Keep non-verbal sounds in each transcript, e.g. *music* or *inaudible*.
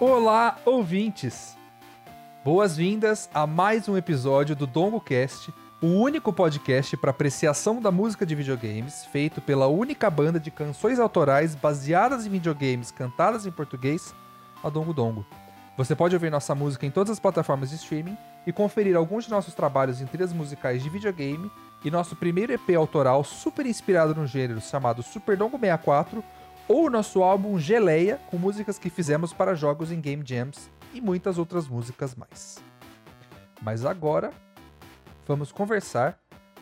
Olá, ouvintes! Boas-vindas a mais um episódio do DongoCast, o único podcast para apreciação da música de videogames, feito pela única banda de canções autorais baseadas em videogames cantadas em português, a Dongo Dongo. Você pode ouvir nossa música em todas as plataformas de streaming e conferir alguns de nossos trabalhos em trilhas musicais de videogame e nosso primeiro EP autoral super inspirado no gênero chamado Super Dongo 64 ou o nosso álbum Geleia, com músicas que fizemos para jogos em Game Jams e muitas outras músicas mais. Mas agora vamos conversar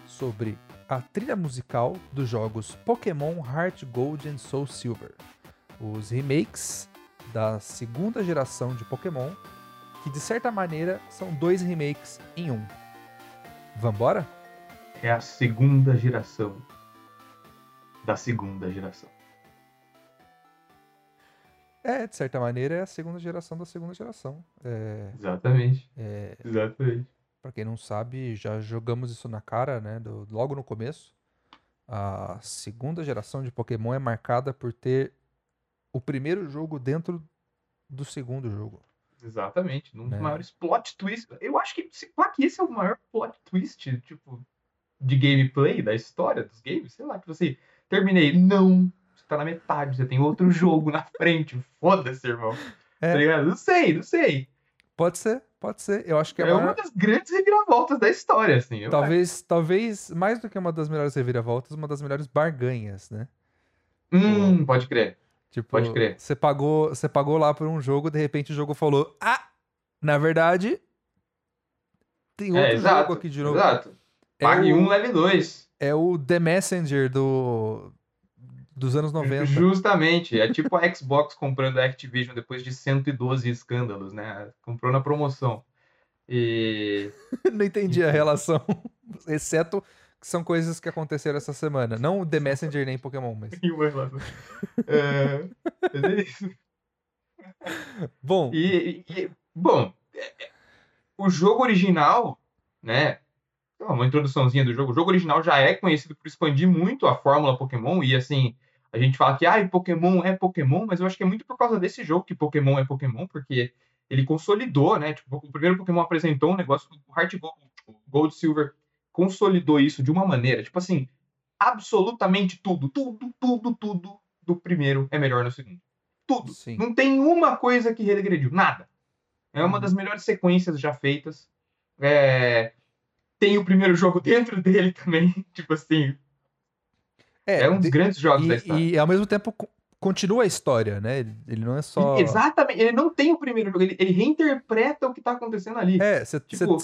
sobre a trilha musical dos jogos Pokémon Heart Gold e Soul Silver, os remakes da segunda geração de Pokémon, que de certa maneira são dois remakes em um. Vambora? É a segunda geração da segunda geração. É, de certa maneira, é a segunda geração da segunda geração. É, Exatamente. é, Exatamente. Pra quem não sabe, já jogamos isso na cara, né? do- logo no começo. A segunda geração de Pokémon é marcada por ter o primeiro jogo dentro do segundo jogo. Exatamente. Um dos É. maiores plot twists. Eu acho que, se pá, que esse é o maior plot twist, tipo, de gameplay da história dos games. Sei lá, que você terminei. Não. Tá na metade, você tem outro jogo na frente. Foda-se, irmão. É. Tá ligado? Não sei, não sei. Pode ser, pode ser. Eu acho que é, É uma das grandes reviravoltas da história, assim. Talvez, talvez mais do que uma das melhores reviravoltas, uma das melhores barganhas, né? acho. Hum, pode crer. Tipo, Pode crer. Você pagou, você pagou lá por um jogo, de repente o jogo falou: "Ah, na verdade tem outro É, exato. jogo aqui de novo". Exato. É Pague o- um, leve dois. É o The Messenger do dos anos 90. Justamente. É tipo a Xbox comprando a Activision depois de 112 escândalos, né? Comprou na promoção. E. *laughs* Não entendi a relação, *laughs* exceto que são coisas que aconteceram essa semana, não o The Messenger nem Pokémon, mas. *laughs* É, é isso. bom, E, e- bom, é- é- o jogo original, né? Uma introduçãozinha do jogo. O jogo original já é conhecido por expandir muito a fórmula Pokémon e assim. A gente fala que ah, Pokémon é Pokémon, mas eu acho que é muito por causa desse jogo que Pokémon é Pokémon, porque ele consolidou, né? Tipo, o primeiro Pokémon apresentou um negócio, o Heart Gold, Gold Silver consolidou isso de uma maneira, tipo assim, absolutamente tudo, tudo, tudo, tudo do primeiro é melhor no segundo. Tudo. Sim. Não tem uma coisa que regrediu, nada. É uma Uhum. das melhores sequências já feitas. É, Tem o primeiro jogo *laughs* dentro dele também, *laughs* tipo assim, é, um dos de- grandes jogos da e, história. e ao mesmo tempo co- continua a história, né? Ele- não é só Exatamente, ele não tem o primeiro jogo, ele, ele reinterpreta o que tá acontecendo ali. É, você Tipo-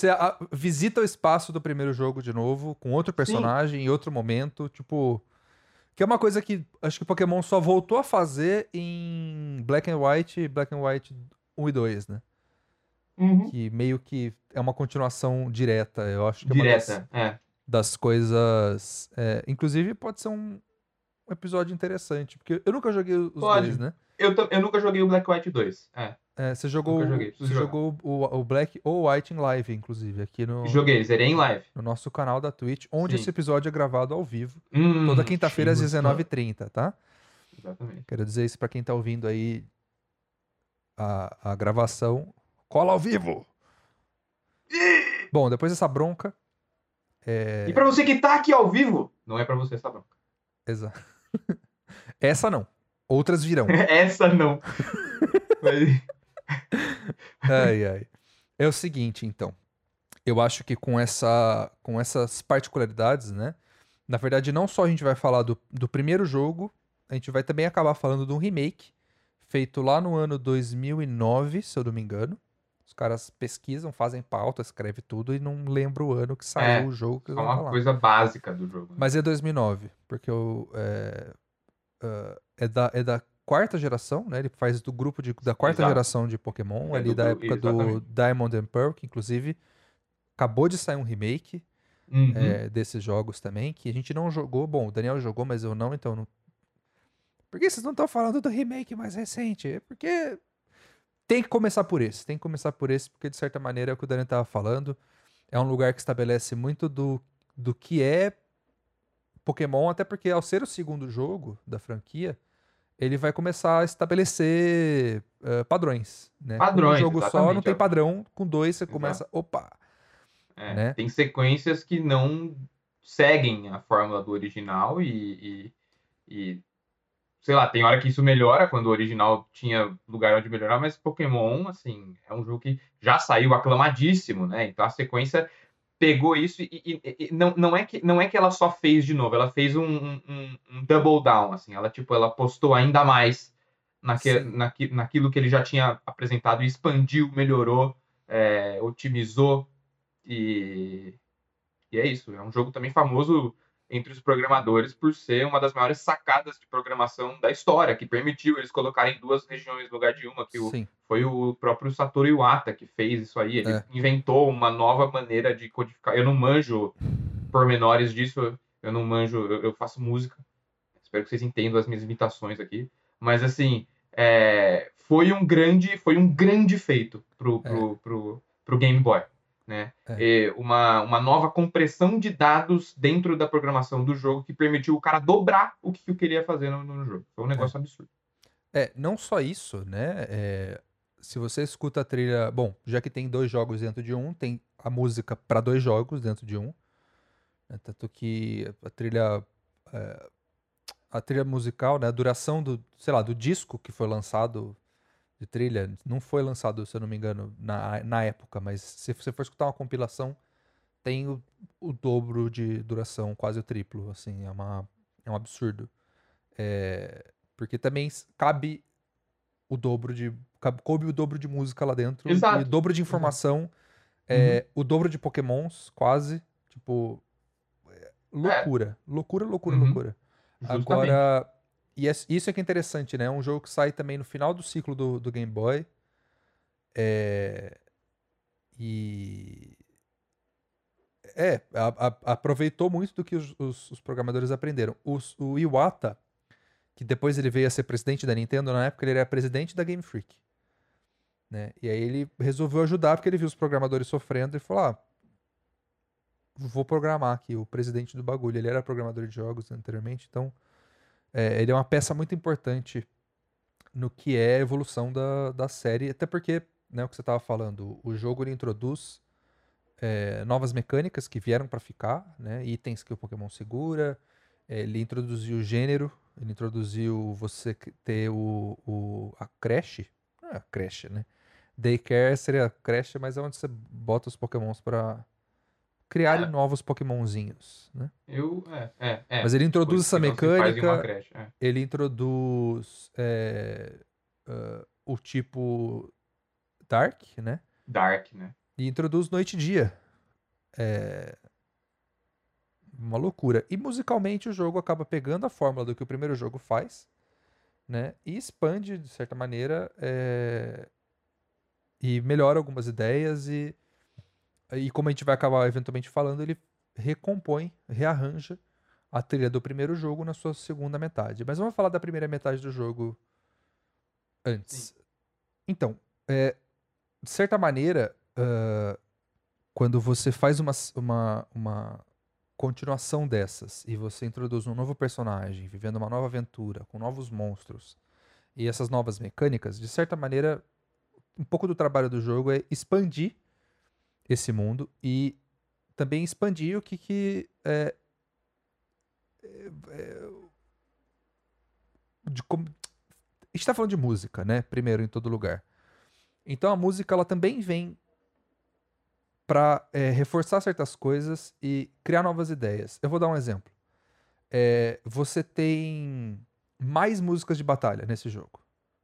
visita o espaço do primeiro jogo de novo, com outro personagem, em outro momento, tipo. Que é uma coisa que acho que Pokémon só voltou a fazer em Black and White, Black and White 1 e 2, né? Uhum. Que meio que é uma continuação direta. Eu acho que é uma das, Direta, é. Das coisas. é, inclusive, pode ser um, um episódio interessante, porque eu nunca joguei os Pode. dois, né? Eu, eu nunca joguei o Black White 2. É, É, você jogou, você jogou o, o Black ou White em live, inclusive, aqui no, joguei, zerei em live. no nosso canal da Twitch, onde Sim. esse episódio é gravado ao vivo, Hum, toda quinta-feira às sim, 19h30, tá? Exatamente. Quero dizer isso pra quem tá ouvindo aí a, a gravação. Cola ao vivo! Bom, depois dessa bronca. É... E pra você que tá aqui ao vivo, não é pra você essa bronca. Exato. *laughs* Essa não. Outras virão. *laughs* Essa não. *laughs* Ai, ai. É o seguinte, então. Eu acho que com, essa, com essas particularidades, né? Na verdade, não só a gente vai falar do, do primeiro jogo, a gente vai também acabar falando de um remake feito lá no ano 2009, se eu não me engano. Os caras pesquisam, fazem pauta, escrevem tudo e não lembro o ano que saiu É, o jogo que É uma coisa básica do jogo. né? Mas é 2009, porque o, é, ah, é, da, é da quarta geração, né? Ele faz do grupo de, da quarta Exato. geração de Pokémon, É ali do da época do exatamente. Diamond and Pearl, que inclusive acabou de sair um remake Uhum. é, desses jogos também, que a gente não jogou. Bom, o Daniel jogou, mas eu não, então não. Por que vocês não estão falando do remake mais recente? É porque tem que começar por esse, tem que começar por esse, porque de certa maneira é o que o Daniel estava falando. É um lugar que estabelece muito do, do que é Pokémon, até porque ao ser o segundo jogo da franquia, ele vai começar a estabelecer uh, padrões, né? Padrões, Com um jogo só não tem é. padrão, com dois você Exato. começa, opa, É, né? Tem sequências que não seguem a fórmula do original e, e, e, sei lá, tem hora que isso melhora quando o original tinha lugar onde melhorar, mas Pokémon, assim, é um jogo que já saiu aclamadíssimo, né? Então a sequência pegou isso e, e- e não, não, é que, não é que ela só fez de novo, ela fez um, um- um- double down, assim, ela tipo, ela postou ainda mais naque, Sim. naqui, naquilo que ele já tinha apresentado e expandiu, melhorou, é, otimizou e, e é isso. É um jogo também famoso entre os programadores por ser uma das maiores sacadas de programação da história, que permitiu eles colocarem duas regiões no lugar de uma, que o, foi o próprio Satoru Iwata que fez isso aí. Ele É. inventou uma nova maneira de codificar. Eu não manjo pormenores disso, eu não manjo, eu, eu faço música. Espero que vocês entendam as minhas imitações aqui. Mas assim, é, foi um grande, foi um grande feito pro, pro, pro, pro Game Boy. Né? É. Uma, uma nova compressão de dados dentro da programação do jogo que permitiu o cara dobrar o que eu queria fazer no, no jogo. Foi um negócio absurdo. É, não só isso, né? é, se você escuta a trilha. Bom, já que tem dois jogos dentro de um, tem a música para dois jogos dentro de um. né, Tanto que a trilha. é, a trilha musical, né? A duração do, sei lá, do disco que foi lançado de trilha, não foi lançado, se eu não me engano, na, na época, mas se você for escutar uma compilação, tem o, o dobro de duração, quase o triplo, assim, é, uma, é um absurdo. É, porque também cabe o dobro de. cabe- Coube o dobro de música lá dentro. Exato. E o dobro de informação. é, O dobro de pokémons, quase. Tipo. é, Loucura. Loucura, loucura, Uhum. loucura. Justamente. Agora. E é- isso é que é interessante, né? É um jogo que sai também no final do ciclo do, do Game Boy. É, e. É, a- a- aproveitou muito do que os, os- os programadores aprenderam. Os- o Iwata, que depois ele veio a ser presidente da Nintendo, na época ele era presidente da Game Freak. Né? E aí ele resolveu ajudar porque ele viu os programadores sofrendo e falou: ah, vou programar aqui o presidente do bagulho. Ele era programador de jogos anteriormente, então é, ele é uma peça muito importante no que é a evolução da, da série, até porque, né, o que você estava falando, o jogo ele introduz é, novas mecânicas que vieram para ficar, né, itens que o Pokémon segura, é, ele introduziu o gênero, ele introduziu você ter o, o- a creche, é a creche, né? Daycare seria a creche, mas é onde você bota os Pokémons para criarem É. novos Pokémonzinhos, né? Eu, é, é, é. Mas ele introduz Coisa essa mecânica, creche, é. ele introduz ah, o tipo Dark, né? Dark, né? E introduz noite e dia. É uma loucura. E musicalmente o jogo acaba pegando a fórmula do que o primeiro jogo faz, né? E expande de certa maneira é, e melhora algumas ideias e e como a gente vai acabar eventualmente falando, ele recompõe, rearranja a trilha do primeiro jogo na sua segunda metade. Mas vamos falar da primeira metade do jogo antes. Então, é, de certa maneira, ah, quando você faz uma, uma, uma continuação dessas e você introduz um novo personagem, vivendo uma nova aventura, com novos monstros e essas novas mecânicas, de certa maneira, um pouco do trabalho do jogo é expandir esse mundo e também expandir o que, que é, é, é, de como, a gente tá falando de música, né? Primeiro, em todo lugar. Então a música ela também vem para reforçar certas coisas e criar novas ideias. Eu vou dar um exemplo. É, você tem mais músicas de batalha nesse jogo,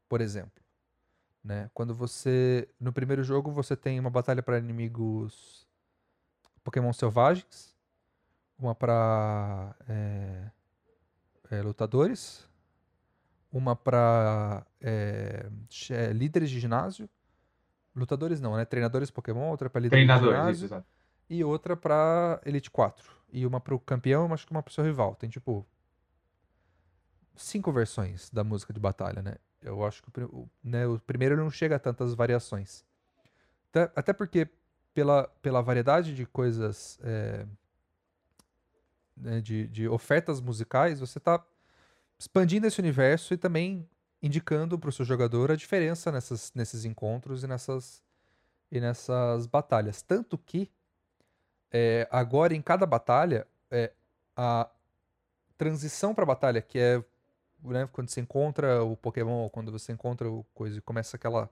por exemplo. Né? Quando você. No primeiro jogo, você tem uma batalha para inimigos Pokémon selvagens, uma para lutadores, uma para líderes de ginásio. Lutadores não, né? Treinadores Pokémon, outra para líderes de Treinadores, isso, ginásio exato. e outra pra Elite 4. E uma pro campeão, acho que uma pro seu rival. Tem tipo. Cinco versões da música de batalha, né? Eu acho que o, né, o primeiro não chega a tantas variações. Até, até porque, pela, pela variedade de coisas. é, né, de, de ofertas musicais, você tá expandindo esse universo e também indicando para o seu jogador a diferença nessas, nesses encontros e nessas, e nessas batalhas. Tanto que é, agora em cada batalha, é, a transição para a batalha, que é né, quando você encontra o Pokémon, ou quando você encontra o coisa e começa aquela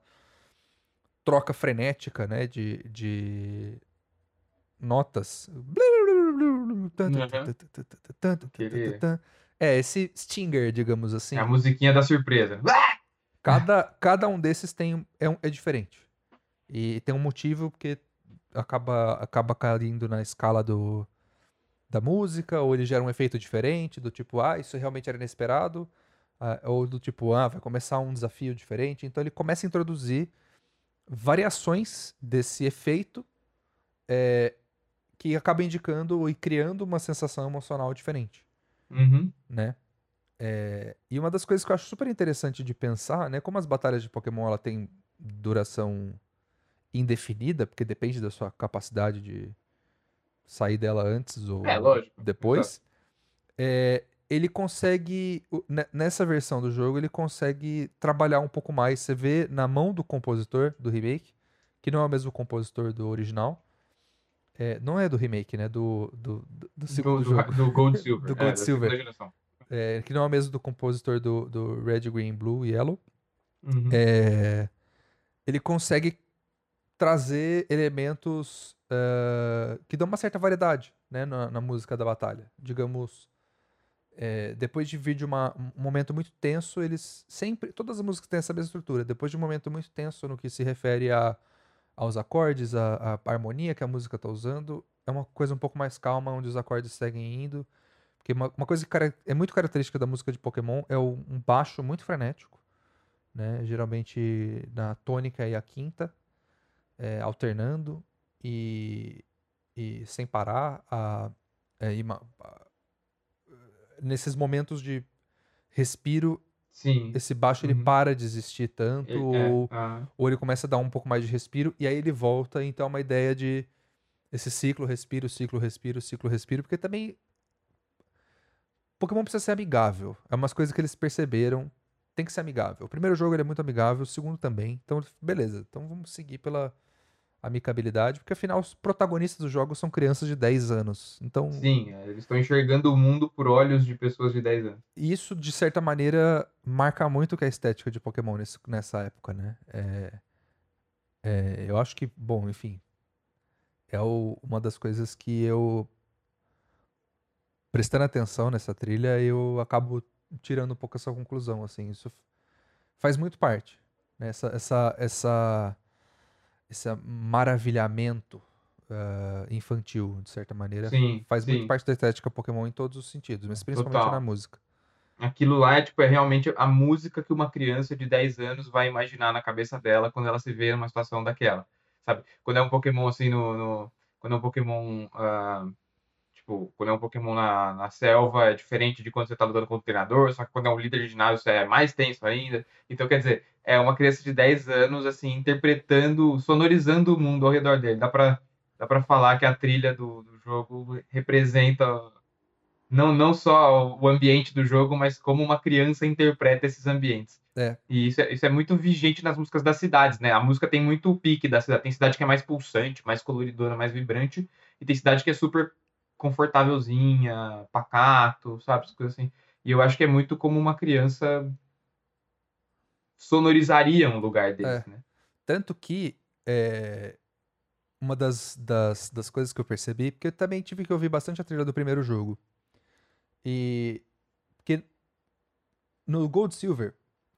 troca frenética né, de, de notas. É, esse Stinger, digamos assim. É a musiquinha da surpresa. Cada, cada um desses tem, é, um, é diferente. E tem um motivo porque acaba, acaba caindo na escala do, da música, ou ele gera um efeito diferente, do tipo, ah, isso realmente era inesperado, ah, ou do tipo, ah, vai começar um desafio diferente. Então ele começa a introduzir variações desse efeito é, que acaba indicando e criando uma sensação emocional diferente, Uhum. né? É, e uma das coisas que eu acho super interessante de pensar, né? Como as batalhas de Pokémon ela tem duração indefinida, porque depende da sua capacidade de sair dela antes ou É, depois, é, ele consegue, nessa versão do jogo, ele consegue trabalhar um pouco mais. Você vê na mão do compositor do remake, que não é o mesmo compositor do original. É, não é do remake, né? Do, do, do- do segundo do, jogo. *laughs* do Gold *laughs* Silver. Do é, Gold da Silver. É, que não é o mesmo do compositor do, do Red, Green, Blue e Yellow. Uhum. É, ele consegue trazer elementos eh, que dão uma certa variedade né, na, na música da batalha. Digamos, eh, depois de vir de uma- um momento muito tenso, eles sempre. Todas as músicas têm essa mesma estrutura. Depois de um momento muito tenso no que se refere a, aos acordes, a, a harmonia que a música está usando, é uma coisa um pouco mais calma, onde os acordes seguem indo. Porque uma, uma coisa que é muito característica da música de Pokémon é um baixo muito frenético né? Geralmente na tônica e a quinta, é, alternando e, e sem parar. A, é, ma- a- nesses momentos de respiro, Sim. esse baixo ele Uhum. para de existir tanto, Ele- é, ou, ah, ou ele começa a dar um pouco mais de respiro, e aí ele volta. Então é uma ideia de esse ciclo, respiro, ciclo, respiro, ciclo, respiro, porque também. Pokémon precisa ser amigável. É umas coisas que eles perceberam. Tem que ser amigável. O primeiro jogo ele é muito amigável, o segundo também. Então, beleza. Então vamos seguir pela amicabilidade, porque afinal os protagonistas dos jogos são crianças de 10 anos. Então, sim, é, eles estão enxergando o mundo por olhos de pessoas de 10 anos. isso, de certa maneira, marca muito o que é a estética de Pokémon nesse- nessa época, né? É, é, eu acho que, bom, enfim, é o- uma das coisas que eu, prestando atenção nessa trilha, eu acabo tirando um pouco essa conclusão, assim, isso faz muito parte, né? Essa, essa, essa, esse maravilhamento ah, infantil, de certa maneira, Sim, faz muito sim. parte da estética Pokémon em todos os sentidos, mas principalmente Total. na música. Aquilo lá é, tipo, é realmente a música que uma criança de 10 anos vai imaginar na cabeça dela quando ela se vê numa situação daquela, sabe? Quando é um Pokémon assim no... no- quando é um Pokémon... ah, tipo, quando é um Pokémon na, na selva é diferente de quando você tá lutando contra o treinador, só que quando é um líder de ginásio é mais tenso ainda. Então, quer dizer, é uma criança de 10 anos, assim, interpretando, sonorizando o mundo ao redor dele. Dá pra, dá pra falar que a trilha do, do jogo representa não, não só o ambiente do jogo, mas como uma criança interpreta esses ambientes. É. E isso é, isso é muito vigente nas músicas das cidades, né? A música tem muito o pique da cidade. Tem cidade que é mais pulsante, mais coloridona, mais vibrante. E tem cidade que é super confortávelzinha, pacato, sabe? Essas coisas assim. E eu acho que é muito como uma criança sonorizaria um lugar desse, né? Tanto que é, uma das, das, das coisas que eu percebi, porque eu também tive que ouvir bastante a trilha do primeiro jogo. E porque no Gold Silver,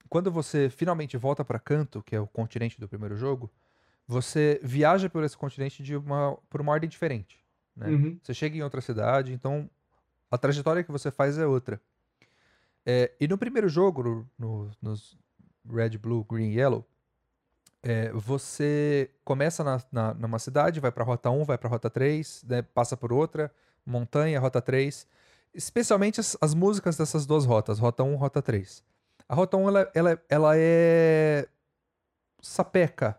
quando você finalmente volta para Canto, que é o continente do primeiro jogo, você viaja por esse continente de uma, por uma ordem diferente. Né? Uhum. Você chega em outra cidade, então a trajetória que você faz é outra. É, e no primeiro jogo, no, no- nos Red, Blue, Green e Yellow, é, você começa na, na- numa cidade, vai pra rota 1, vai pra rota 3, né, passa por outra, montanha, rota 3. Especialmente as, as músicas dessas duas rotas, rota 1 rota 3. A rota 1 ela, ela, ela é sapeca,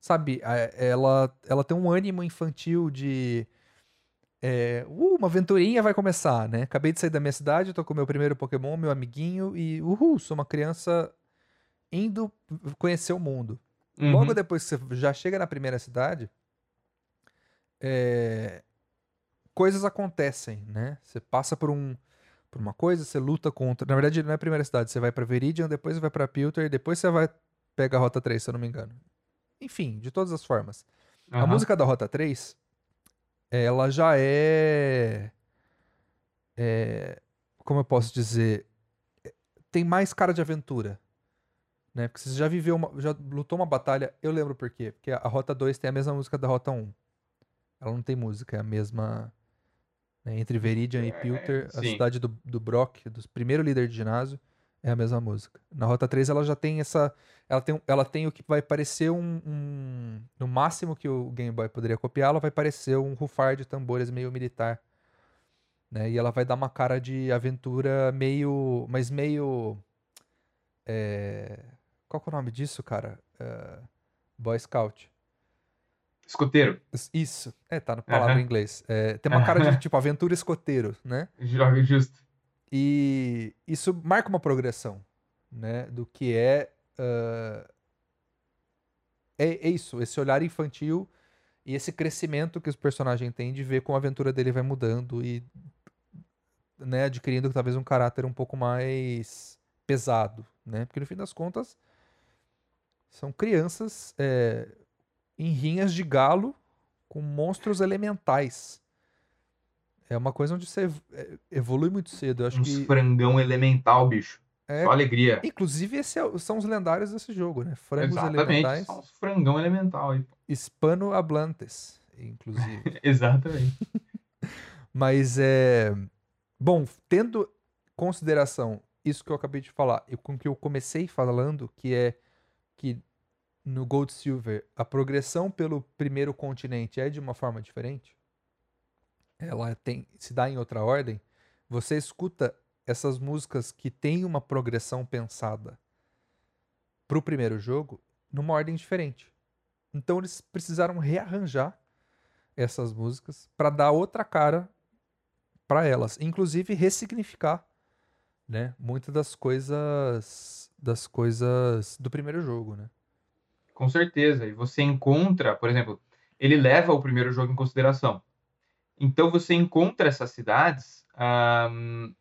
sabe? Ela, ela tem um ânimo infantil de. É, uh, uma aventurinha vai começar, né? Acabei de sair da minha cidade, tô com o meu primeiro Pokémon, meu amiguinho, e uhul, sou uma criança indo conhecer o mundo. Uhum. Logo depois que você já chega na primeira cidade, é, coisas acontecem, né? Você passa por um por uma coisa, você luta contra. Na verdade, não é a primeira cidade, você vai pra Viridian, depois você vai pra Pilter, depois você vai pega a Rota 3, se eu não me engano. Enfim, de todas as formas. A Aham. música da Rota 3, ela já é, é. Como eu posso dizer? Tem mais cara de aventura. Né? Porque você já viveu, uma, já lutou uma batalha. Eu lembro por quê. Porque a Rota 2 tem a mesma música da Rota 1. Ela não tem música, é a mesma. né, Entre Viridian e Pilter, a cidade do, do Brock, do primeiro líder de ginásio, é a mesma música. Na Rota 3 ela já tem essa. Ela tem, ela tem o que vai parecer um, um- No máximo que o Game Boy poderia copiar, ela vai parecer um rufar de tambores meio militar. Né? E ela vai dar uma cara de aventura meio. Mas meio. é, Qual é o nome disso, cara? É, Boy Scout. Escoteiro. Is- Isso. É, tá na palavra em inglês. É, tem uma cara de tipo aventura escoteiro, né? *laughs* Joga justo. E isso marca uma progressão, né? Do que é. ah, é, é isso, esse olhar infantil e esse crescimento que os personagens têm de ver como a aventura dele vai mudando e né, adquirindo talvez um caráter um pouco mais pesado, né? Porque no fim das contas são crianças é, em rinhas de galo com monstros elementais. É uma coisa onde você é, evolui muito cedo. Eu acho Uns que frangão elemental, bicho. é, Só alegria. Inclusive, esse é são os lendários desse jogo, né? Frangos Exatamente. elementais. São uns frangão elemental aí. Hispano hablantes, inclusive. *laughs* Exatamente. *laughs* Mas é. Bom, tendo consideração isso que eu acabei de falar e com que eu comecei falando, que é que no Gold Silver a progressão pelo primeiro continente é de uma forma diferente. Ela tem, se dá em outra ordem. Você escuta essas músicas que têm uma progressão pensada pro primeiro jogo numa ordem diferente. Então eles precisaram rearranjar essas músicas para dar outra cara para elas, inclusive ressignificar, né, muitas das coisas das coisas do primeiro jogo, né? Com certeza. E você encontra, por exemplo, ele leva o primeiro jogo em consideração. Então você encontra essas cidades ahm,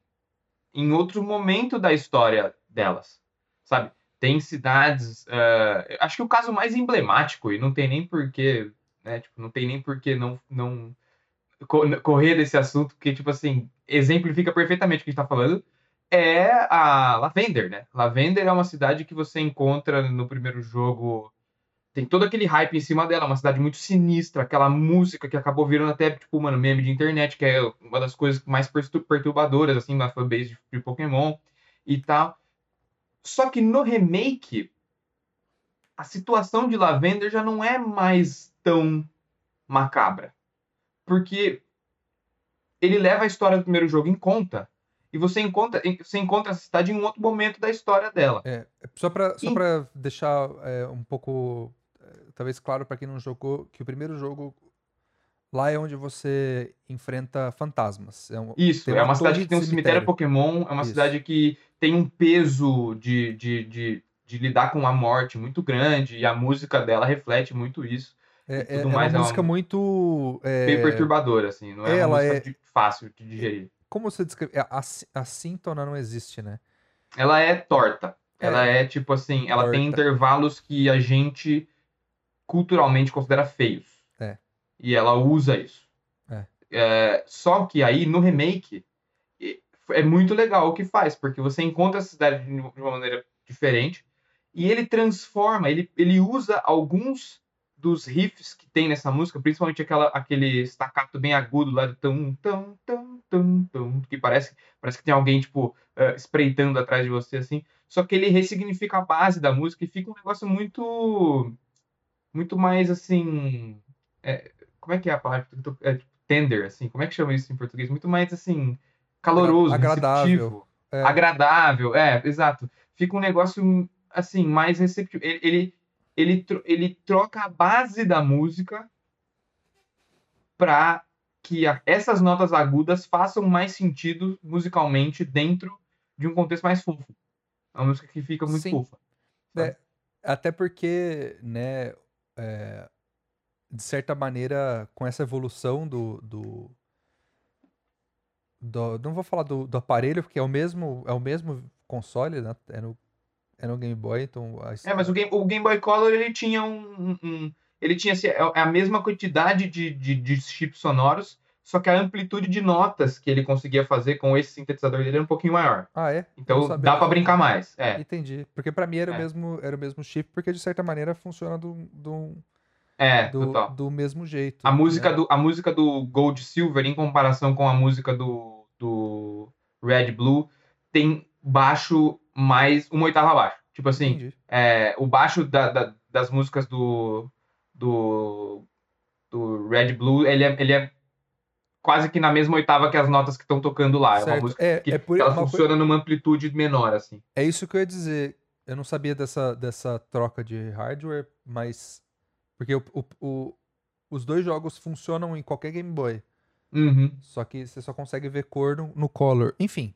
em outro momento da história delas, sabe? Tem cidades, ah, acho que o caso mais emblemático e não tem nem porquê, né? Tipo, não tem nem porquê não não co- correr desse assunto, porque tipo assim exemplifica perfeitamente o que a gente está falando. É a Lavender, né? Lavender é uma cidade que você encontra no primeiro jogo tem todo aquele hype em cima dela, uma cidade muito sinistra, aquela música que acabou virando até, tipo, mano, meme de internet, que é uma das coisas mais pertu- perturbadoras, assim, da fanbase de, Pokémon e tal. Só que no remake, a situação de Lavender já não é mais tão macabra. Porque ele leva a história do primeiro jogo em conta, e você encontra, você encontra essa cidade em um outro momento da história dela. É, só pra, só E- pra deixar é, um pouco, talvez claro pra quem não jogou, que o primeiro jogo lá é onde você enfrenta fantasmas. É um- Isso, tem é uma uma cidade que tem um cemitério cemitério. Pokémon, é uma Isso. cidade que tem um peso de, de, de, de lidar com a morte muito grande, e a música dela reflete muito isso. É, é- é uma mais, é uma música muito. é, Meio perturbadora, assim, não é ela uma música é- fácil de digerir. Como você descreve? é, A, a síntona não existe, né? Ela é torta. Ela é, tipo assim, ela tem Torta. intervalos que a gente culturalmente considera feios. É. E ela usa isso. É. É, só que aí no remake é muito legal o que faz, porque você encontra essa cidade de uma maneira diferente e ele transforma, ele, ele usa alguns dos riffs que tem nessa música, principalmente aquela, aquele staccato bem agudo lá de tum, tum, tum, tum, tum, que parece, parece que tem alguém, tipo, eh, espreitando atrás de você, assim. Só que ele ressignifica a base da música e fica um negócio muito, muito mais, assim, é, como é que é a palavra? É, tipo, tender, assim, como é que chama isso em português? Muito mais, assim, caloroso, Agradável. É. agradável, é, exato. Fica um negócio assim mais receptivo. Ele, ele, ele, tro- ele troca a base da música para que a- essas notas agudas façam mais sentido musicalmente dentro de um contexto mais fofo. É uma música que fica muito Sim. fofa. É, até porque, né, é, de certa maneira, com essa evolução do, do, do- não vou falar do, do aparelho, porque é o mesmo, é o mesmo console, né? É no, é no Game Boy, então a É, mas o Game, o Game Boy Color ele tinha um, um- ele tinha assim, a mesma quantidade de, de, de chips sonoros, só que a amplitude de notas que ele conseguia fazer com esse sintetizador dele era um pouquinho maior. Ah, é? Então dá pra disso. brincar mais. É, Entendi. Porque pra mim era, o É. mesmo, era o mesmo chip, porque de certa maneira funciona do, do, é, do, total. do mesmo jeito. A música, né? do, a música do Gold Silver, em comparação com a música do, do Red Blue, tem baixo mais uma oitava abaixo. Tipo assim, é, o baixo da- da- das músicas do, do, do Red Blue, ele é, ele é quase que na mesma oitava que as notas que estão tocando lá. É uma Certo. música É, que é por ela funciona numa amplitude menor, assim. É isso que eu ia dizer. Eu não sabia dessa, dessa troca de hardware, mas. Porque o, o- o- os dois jogos funcionam em qualquer Game Boy. Uhum. Só que você só consegue ver cor no, no Color. Enfim.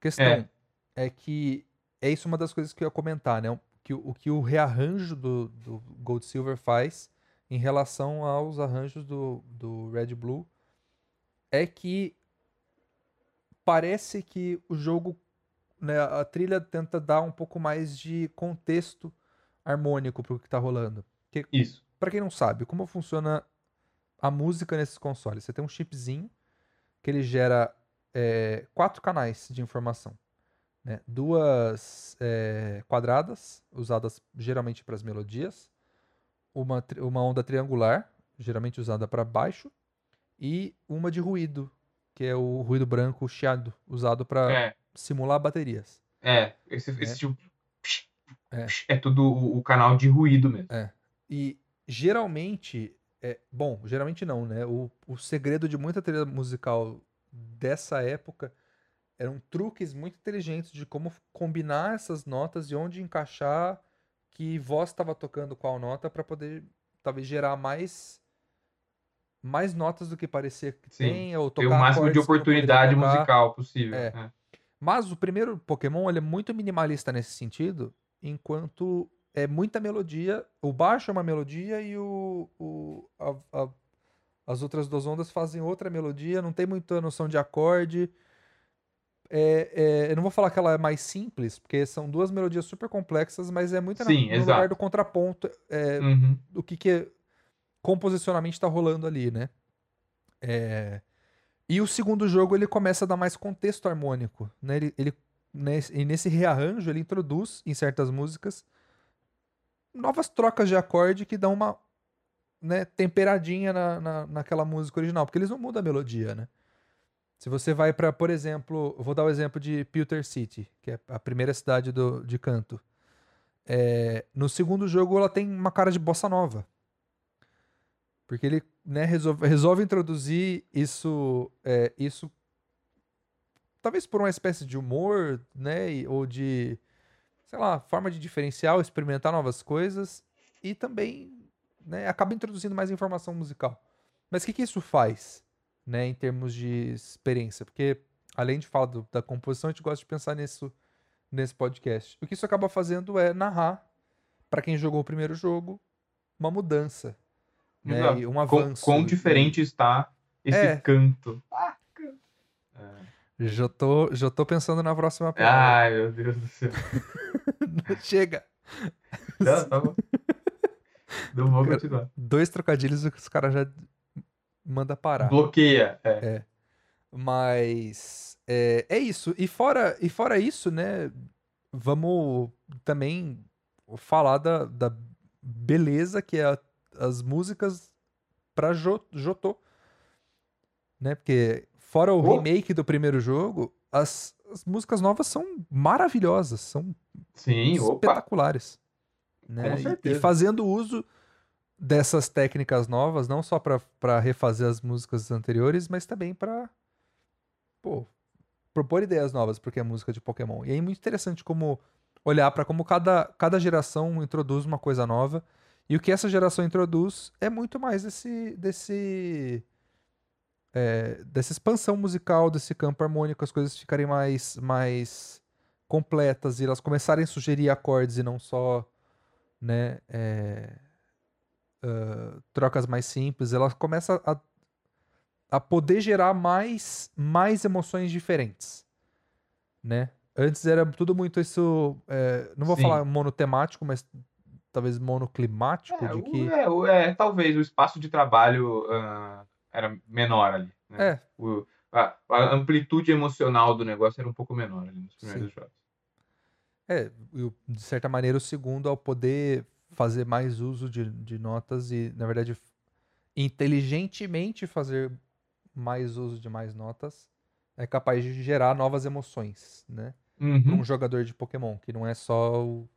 Questão É. é. que é isso uma das coisas que eu ia comentar, né? Que, o o que o rearranjo do, do Gold Silver faz em relação aos arranjos do, do Red Blue é que parece que o jogo, né, a trilha tenta dar um pouco mais de contexto harmônico pro que tá rolando. Porque Isso. Pra quem não sabe, como funciona a música nesses consoles? Você tem um chipzinho que ele gera é, quatro canais de informação. né? Duas é, quadradas, usadas geralmente para as melodias, uma, uma onda triangular, geralmente usada para baixo, e uma de ruído, que é o ruído branco chiado, usado para É, simular baterias. é. Esse, esse É. tipo. É. É tudo o, canal de ruído mesmo. E geralmente, é, bom, geralmente não, né? O, o segredo de muita trilha musical dessa época eram truques muito inteligentes de como combinar essas notas e onde encaixar que voz estava tocando qual nota para poder talvez gerar mais mais notas do que parecia que Sim, tem ou tocar o máximo de oportunidade musical possível. É. é. Mas o primeiro Pokémon ele é muito minimalista nesse sentido, enquanto é muita melodia. O baixo é uma melodia e o, o- a- a- as outras duas ondas fazem outra melodia. Não tem muita noção de acorde. É- é, eu não vou falar que ela é mais simples, porque são duas melodias super complexas, mas é muito na- Sim, no exato. lugar do contraponto, é, Uhum. do que, que composicionalmente está rolando ali, né? É, E o segundo jogo ele começa a dar mais contexto harmônico, né? Ele, ele- nesse, e nesse rearranjo ele introduz em certas músicas novas trocas de acorde que dão uma né, temperadinha na, na, naquela música original, porque eles não mudam a melodia, né? Se você vai para, por exemplo, vou dar o exemplo de Pewter City, que é a primeira cidade do, de canto. É, no segundo jogo ela tem uma cara de bossa nova. Porque ele né, resolve, resolve introduzir isso, é, isso talvez por uma espécie de humor, né, ou de, sei lá, forma de diferencial, experimentar novas coisas e também, né, acaba introduzindo mais informação musical. Mas o que, que isso faz, né, em termos de experiência? Porque além de falar do- da composição, a gente gosta de pensar nisso nesse podcast. O que isso acaba fazendo é narrar para quem jogou o primeiro jogo uma mudança, né, e um Quão, avanço. quão e- diferente está esse É. canto. Ah, canto. É. Já tô, já tô pensando na próxima piada. Ai, meu Deus do céu. *laughs* Chega. Não, tá bom. Não vou Cara, continuar. Dois trocadilhos que os caras já manda parar. Bloqueia. É. Mas é, é isso. E fora, e fora isso, né? Vamos também falar da, da beleza que é a- as músicas pra Jo- Jotô. Né? Porque fora o Oh. remake do primeiro jogo, as, as músicas novas são maravilhosas, são Sim, espetaculares. Né? Com E- E, fazendo uso dessas técnicas novas, não só para refazer as músicas anteriores, mas também para propor ideias novas, porque é música de Pokémon. E é muito interessante como olhar para como cada, cada geração introduz uma coisa nova. E o que essa geração introduz é muito mais desse. desse é, dessa expansão musical, desse campo harmônico, as coisas ficarem mais, mais completas e elas começarem a sugerir acordes e não só, né, é, uh, trocas mais simples, ela começa a, a poder gerar mais, mais emoções diferentes, né? Antes era tudo muito isso, é, não vou Sim. falar monotemático, mas talvez monoclimático, É, de que é, o- é, talvez o espaço de trabalho ah, era menor ali. Né? é, O- a, a amplitude emocional do negócio era um pouco menor ali nos primeiros jogos. É, de certa maneira, o segundo, ao poder fazer mais uso de, de notas e, na verdade, inteligentemente fazer mais uso de mais notas, é capaz de gerar novas emoções, né? Para Uhum. um jogador de Pokémon, que não é só o.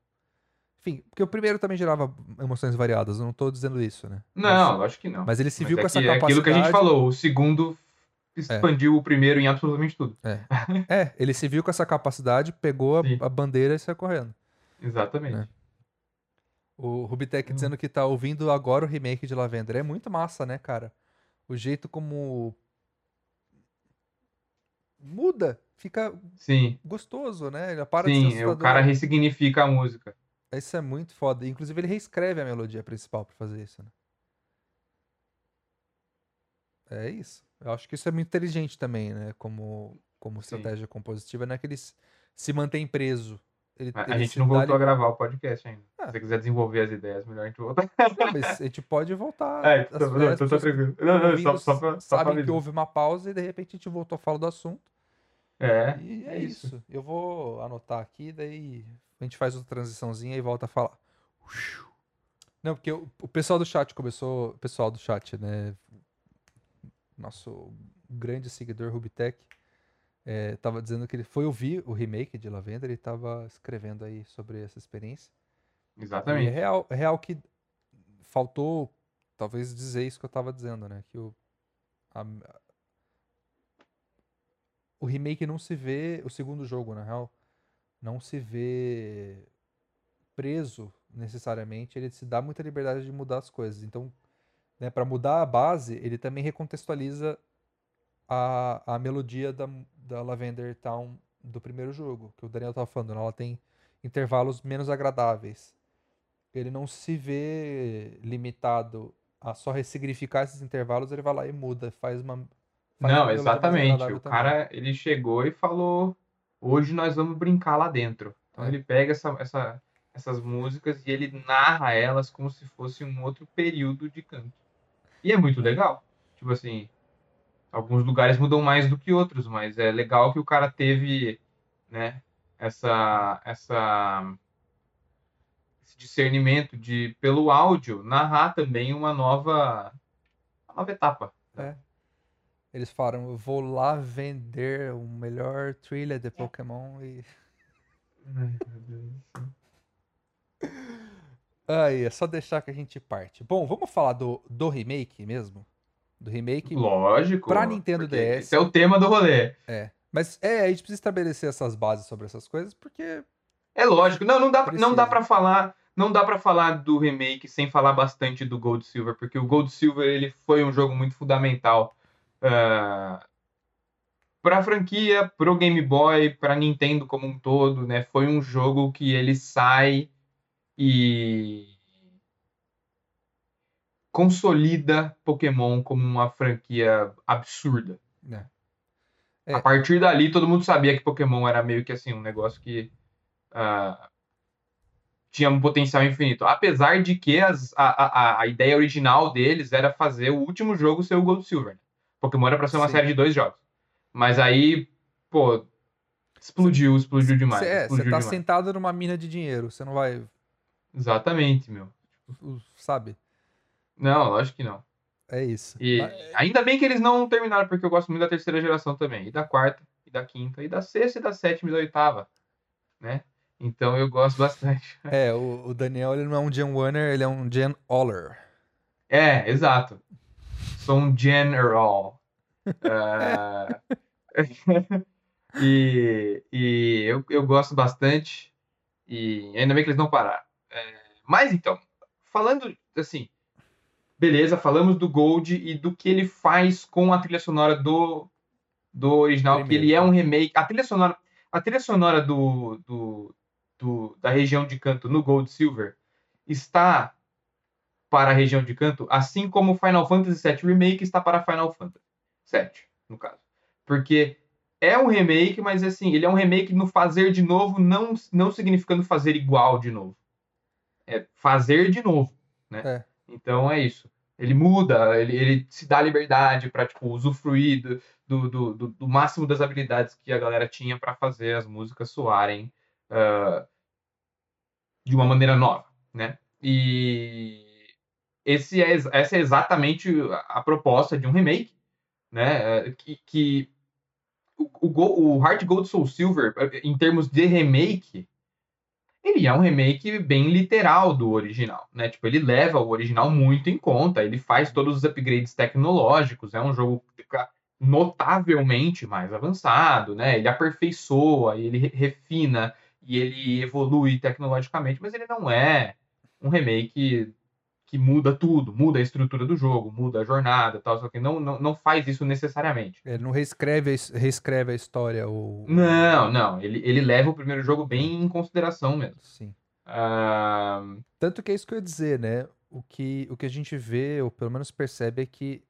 Enfim, porque o primeiro também gerava emoções variadas, eu não tô dizendo isso, né? Não, acho que não. Mas, mas ele se Mas viu é com essa que- é capacidade. aquilo que a gente falou, o segundo expandiu o primeiro em absolutamente tudo. É, ele se viu com essa capacidade, pegou a, a bandeira e saiu correndo. Exatamente. Né? O Rubitec Hum. dizendo que tá ouvindo agora o remake de Lavender. É muito massa, né, cara? O jeito como. Muda, fica Sim, gostoso, né? Ele para de ser sim, o cara ressignifica a música. Isso é muito foda. Inclusive, ele reescreve a melodia principal pra fazer isso, né? É isso. Eu acho que isso é muito inteligente também, né? Como, como Sim. estratégia compositiva, não é que ele se mantém preso. Ele, A, a ele gente não voltou a li- gravar o podcast ainda. Ah. Se você quiser desenvolver as ideias, melhor a gente voltar. Não, mas a gente pode voltar. *laughs* É, as não, pessoas que tranquilo. Não, não, só, só pra, só pra sabem que avisar. houve uma pausa e de repente a gente voltou a falar do assunto. É, E é, é isso. isso. Eu vou anotar aqui, daí a gente faz outra transiçãozinha e volta a falar. Não, porque o, o pessoal do chat começou. O pessoal do chat, né? Nosso grande seguidor Rubitec eh, tava dizendo que ele foi ouvir o remake de Lavender e tava escrevendo aí sobre essa experiência. E é Exatamente. real, é real que faltou, talvez, dizer isso que eu tava dizendo, né? Que o, a- o remake não se vê, o segundo jogo, na real, não se vê preso necessariamente, ele se dá muita liberdade de mudar as coisas. Então, né, para mudar a base, ele também recontextualiza a, a melodia da, da Lavender Town do primeiro jogo, que o Daniel tava falando, né? ela tem intervalos menos agradáveis. Ele não se vê limitado a só ressignificar esses intervalos, ele vai lá e muda, faz uma faz uma Não, mais exatamente. O também. cara, ele chegou e falou: hoje nós vamos brincar lá dentro. Então É. ele pega essa, essa- essas músicas e ele narra elas como se fosse um outro período de canto. E é muito legal. Tipo assim, alguns lugares mudam mais do que outros, mas é legal que o cara teve, né, essa, essa, esse discernimento de, pelo áudio, narrar também uma nova, uma nova etapa. É. Eles falaram, eu vou lá vender o melhor trilha de Pokémon e. Ai, meu Deus. Aí, é só deixar que a gente parte. Bom, vamos falar do, do remake mesmo? Do remake. Lógico. Pra Nintendo DS. Esse é o tema do rolê. É. Mas é, a gente precisa estabelecer essas bases sobre essas coisas, porque. É lógico. Não, não dá, Precisa. não dá para falar, não dá para falar do remake sem falar bastante do Gold Silver, porque o Gold Silver ele foi um jogo muito fundamental uh, para a franquia, pro Game Boy, para Nintendo como um todo, né? Foi um jogo que ele sai e consolida Pokémon como uma franquia absurda. né, É. A partir dali, todo mundo sabia que Pokémon era meio que assim, um negócio que ah, tinha um potencial infinito. Apesar de que as- a, a, a ideia original deles era fazer o último jogo ser o Gold Silver. né? Pokémon era pra ser uma Sim. série de dois jogos. Mas aí, pô, explodiu, explodiu demais. É, você tá demais. sentado numa mina de dinheiro, você não vai. Exatamente, meu. uh, Sabe? Não, lógico que não. É isso. E Mas- ainda bem que eles não terminaram, porque eu gosto muito da terceira geração também. E da quarta, e da quinta, e da sexta, e da sétima, e da oitava. Né? Então eu gosto bastante. *laughs* É, o, o Daniel ele não é um Gen Warner, ele é um Gen Oller. É, exato. Um general. Ah, *laughs* e e eu, eu gosto bastante. E ainda bem que eles não pararam. É, mas então, falando assim, beleza, falamos do Gold e do que ele faz com a trilha sonora do, do original, que Primeiro. ele é um remake. A trilha sonora. a trilha sonora do, do, do, da região de canto no Gold Silver está para a região de canto, assim como Final Fantasy VII Remake está para Final Fantasy VII, no caso. Porque é um remake, mas assim, ele é um remake no fazer de novo, não, não significando fazer igual de novo. É fazer de novo, né? É. Então é isso. Ele muda, ele, ele se dá liberdade para tipo, usufruir do, do, do, do, máximo das habilidades que a galera tinha para fazer as músicas soarem uh, de uma maneira nova, né? E esse é, essa é exatamente a proposta de um remake, né? Que, que o, o, o Heart Gold Soul Silver, em termos de remake, ele é um remake bem literal do original, né? Tipo, ele leva o original muito em conta, ele faz todos os upgrades tecnológicos, é um jogo que fica notavelmente mais avançado, né? Ele aperfeiçoa, ele refina e ele evolui tecnologicamente, mas ele não é um remake que muda tudo, muda a estrutura do jogo, muda a jornada, tal, só que não, não, não faz isso necessariamente. Ele não reescreve, reescreve a história ou Não, não, ele, ele leva o primeiro jogo bem em consideração mesmo. Sim. Uh... Tanto que é isso que eu ia dizer, né? O que, o que a gente vê, ou pelo menos percebe, é que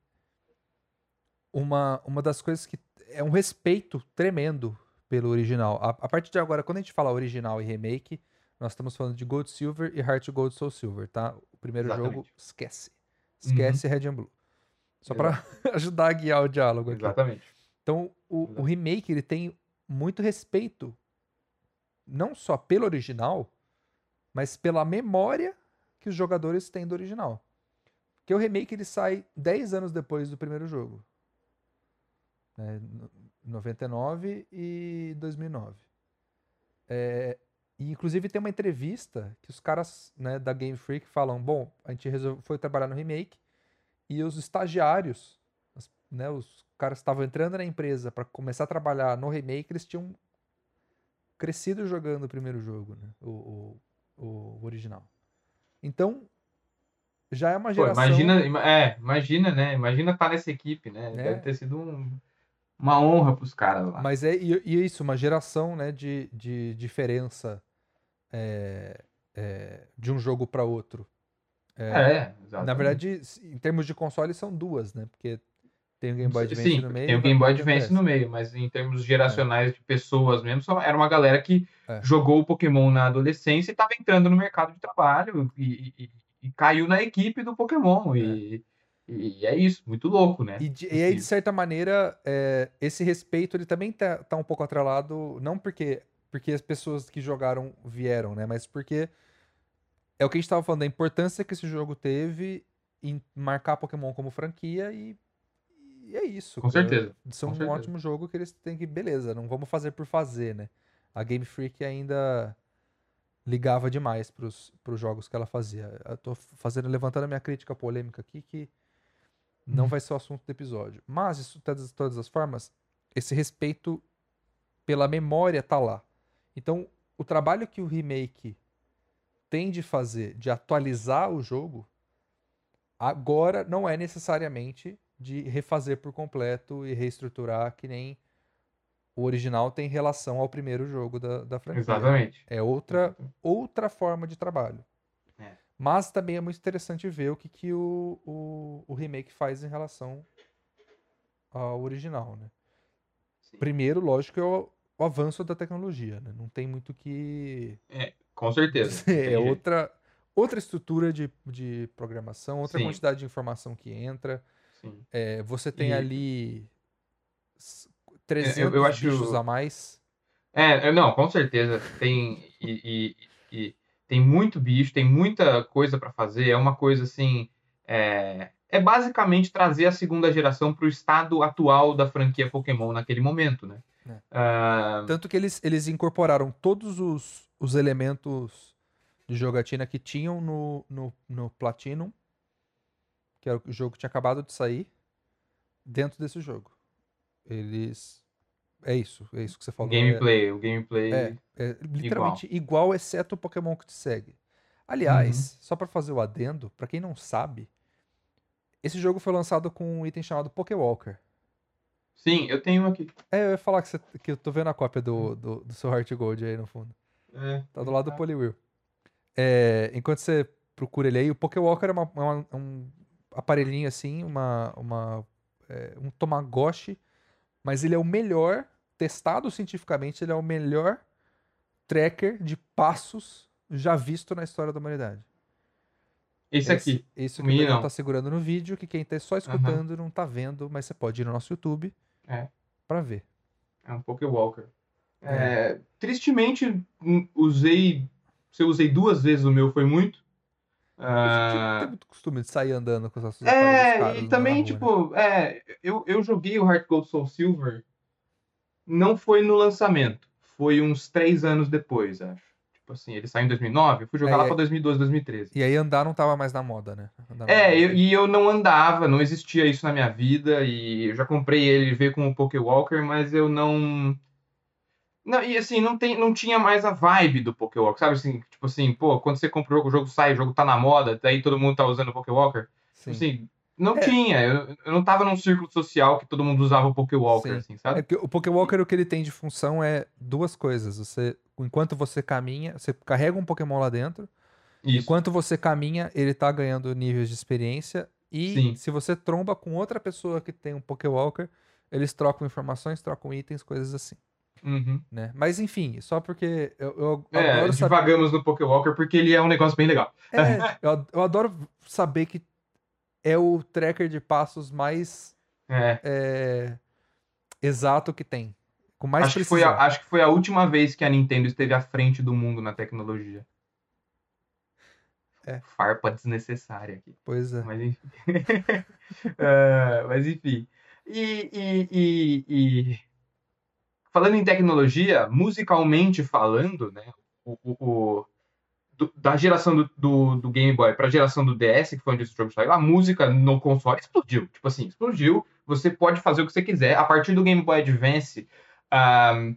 uma, uma das coisas que é um respeito tremendo pelo original. A, a partir de agora, quando a gente fala original e remake, nós estamos falando de Gold Silver e Heart Gold Soul Silver, tá? O primeiro Exatamente. jogo, esquece. Esquece uhum. Red and Blue. Só para *laughs* ajudar a guiar o diálogo aqui. Exatamente. Então, o, o remake, ele tem muito respeito, não só pelo original, mas pela memória que os jogadores têm do original. Porque o remake ele sai 10 anos depois do primeiro jogo. Né? 99 e 2009. É, e inclusive tem uma entrevista que os caras né, da Game Freak falam: bom, a gente resolveu, foi trabalhar no remake e os estagiários, né, os caras que estavam entrando na empresa para começar a trabalhar no remake, eles tinham crescido jogando o primeiro jogo, né, o, o, o original. Então já é uma geração. Pô, imagina, é, imagina, né? Imagina estar tá nessa equipe, né? É. Deve ter sido um uma honra para os caras lá. Mas é e, e, isso, uma geração né, de, de diferença é, é, de um jogo para outro. É, é. Na verdade, em termos de console, são duas, né? Porque tem o Game Boy Advance Sim, no meio. Tem o Game Boy Advance no meio, mas em termos geracionais é. de pessoas mesmo, só, era uma galera que é. jogou o Pokémon na adolescência e estava entrando no mercado de trabalho e, e, e, caiu na equipe do Pokémon. E, é. E é isso, muito louco, né? E, de, e aí, de certa maneira, é, esse respeito ele também tá, tá um pouco atrelado, não porque, porque as pessoas que jogaram vieram, né? Mas porque é o que a gente tava falando, a importância que esse jogo teve em marcar Pokémon como franquia e, e é isso. Com certeza. São com um certeza. ótimo jogo que eles têm que, beleza, não vamos fazer por fazer, né? A Game Freak ainda ligava demais pros, pros jogos que ela fazia. Eu tô fazendo, levantando a minha crítica polêmica aqui, que não uhum. vai ser o assunto do episódio. Mas, de todas, todas as formas, esse respeito pela memória tá lá. Então, o trabalho que o remake tem de fazer, de atualizar o jogo, agora não é necessariamente de refazer por completo e reestruturar que nem o original tem relação ao primeiro jogo da, da franquia. Exatamente. É outra, outra forma de trabalho. Mas também é muito interessante ver o que, que o, o, o remake faz em relação ao original, né? Sim. Primeiro, lógico, é o, o, avanço da tecnologia, né? Não tem muito que... É, com certeza. *laughs* é outra, outra estrutura de, de programação, outra Sim. quantidade de informação que entra. É, você tem e... ali 300 eu, eu acho... bichos a mais. É, não, com certeza. Tem... e, e, e tem muito bicho, tem muita coisa para fazer. É uma coisa assim. É, é basicamente trazer a segunda geração para o estado atual da franquia Pokémon naquele momento, né? É. Uh... Tanto que eles, eles incorporaram todos os, os elementos de jogatina que tinham no, no, no Platinum, que era o jogo que tinha acabado de sair, dentro desse jogo. Eles é isso, é isso que você falou. Gameplay, é, o gameplay. É, é literalmente igual. igual. exceto o Pokémon que te segue. Aliás, uhum. só para fazer o adendo, para quem não sabe, esse jogo foi lançado com um item chamado Pokéwalker. Sim, eu tenho um aqui. É, eu ia falar que, você, que eu tô vendo a cópia do, do, do seu Heart Gold aí no fundo. É, Tá do lado do Poliwheel. É, enquanto você procura ele aí, o Pokéwalker é uma- uma- um aparelhinho assim, uma, uma, é, um Tamagotchi, mas ele é o melhor, testado cientificamente, ele é o melhor tracker de passos já visto na história da humanidade. Esse aqui. Isso o que o Daniel meninão. tá segurando no vídeo, que quem tá só escutando não tá vendo, mas você pode ir no nosso YouTube É. pra ver. É um Pokéwalker. É, tristemente, hum, usei. Se eu usei duas vezes o meu, foi muito. Você Ah, tem muito costume de sair andando com essas É, e também, rua, né? tipo, é, eu, eu joguei o Heart Gold Soul Silver, não foi no lançamento, foi uns três anos depois, acho. Tipo assim, ele saiu em 2009, eu fui jogar É, lá pra 2012, 2013. E aí andar não tava mais na moda, né? Andar É, eu- e eu não andava, não existia isso na minha vida, e eu já comprei ele, ele veio com o Pokéwalker, mas eu não... Não, e assim, não, tem, não tinha mais a vibe do Pokéwalker, sabe assim, tipo assim, pô, quando você compra o jogo, o jogo sai, o jogo tá na moda, daí todo mundo tá usando o Pokéwalker, Sim. Assim, não É. tinha. Eu, eu não tava num círculo social que todo mundo usava o Pokéwalker, Sim. assim, sabe? É que o Pokéwalker, o que ele tem de função é duas coisas. Você, enquanto você caminha, você carrega um Pokémon lá dentro. Isso. Enquanto você caminha, ele tá ganhando níveis de experiência. E Sim. se você tromba com outra pessoa que tem um Pokéwalker, eles trocam informações, trocam itens, coisas assim, Uhum. né? Mas enfim, só porque eu, eu É, adoro saber. divagamos no Pokéwalker porque ele é um negócio bem legal. É, eu, eu adoro saber que é o tracker de passos mais É. é, exato que tem. Com mais Acho que, foi a, acho que foi a última vez que a Nintendo esteve à frente do mundo na tecnologia. É. Farpa desnecessária aqui. Pois é. Mas enfim. *laughs* É, mas enfim. E, e- e- e- falando em tecnologia, musicalmente falando, né? O, o- o- da geração do, do, do Game Boy para a geração do DS, que foi onde esse jogo saiu, a música no console explodiu. Tipo assim, explodiu. Você pode fazer o que você quiser. A partir do Game Boy Advance, ah,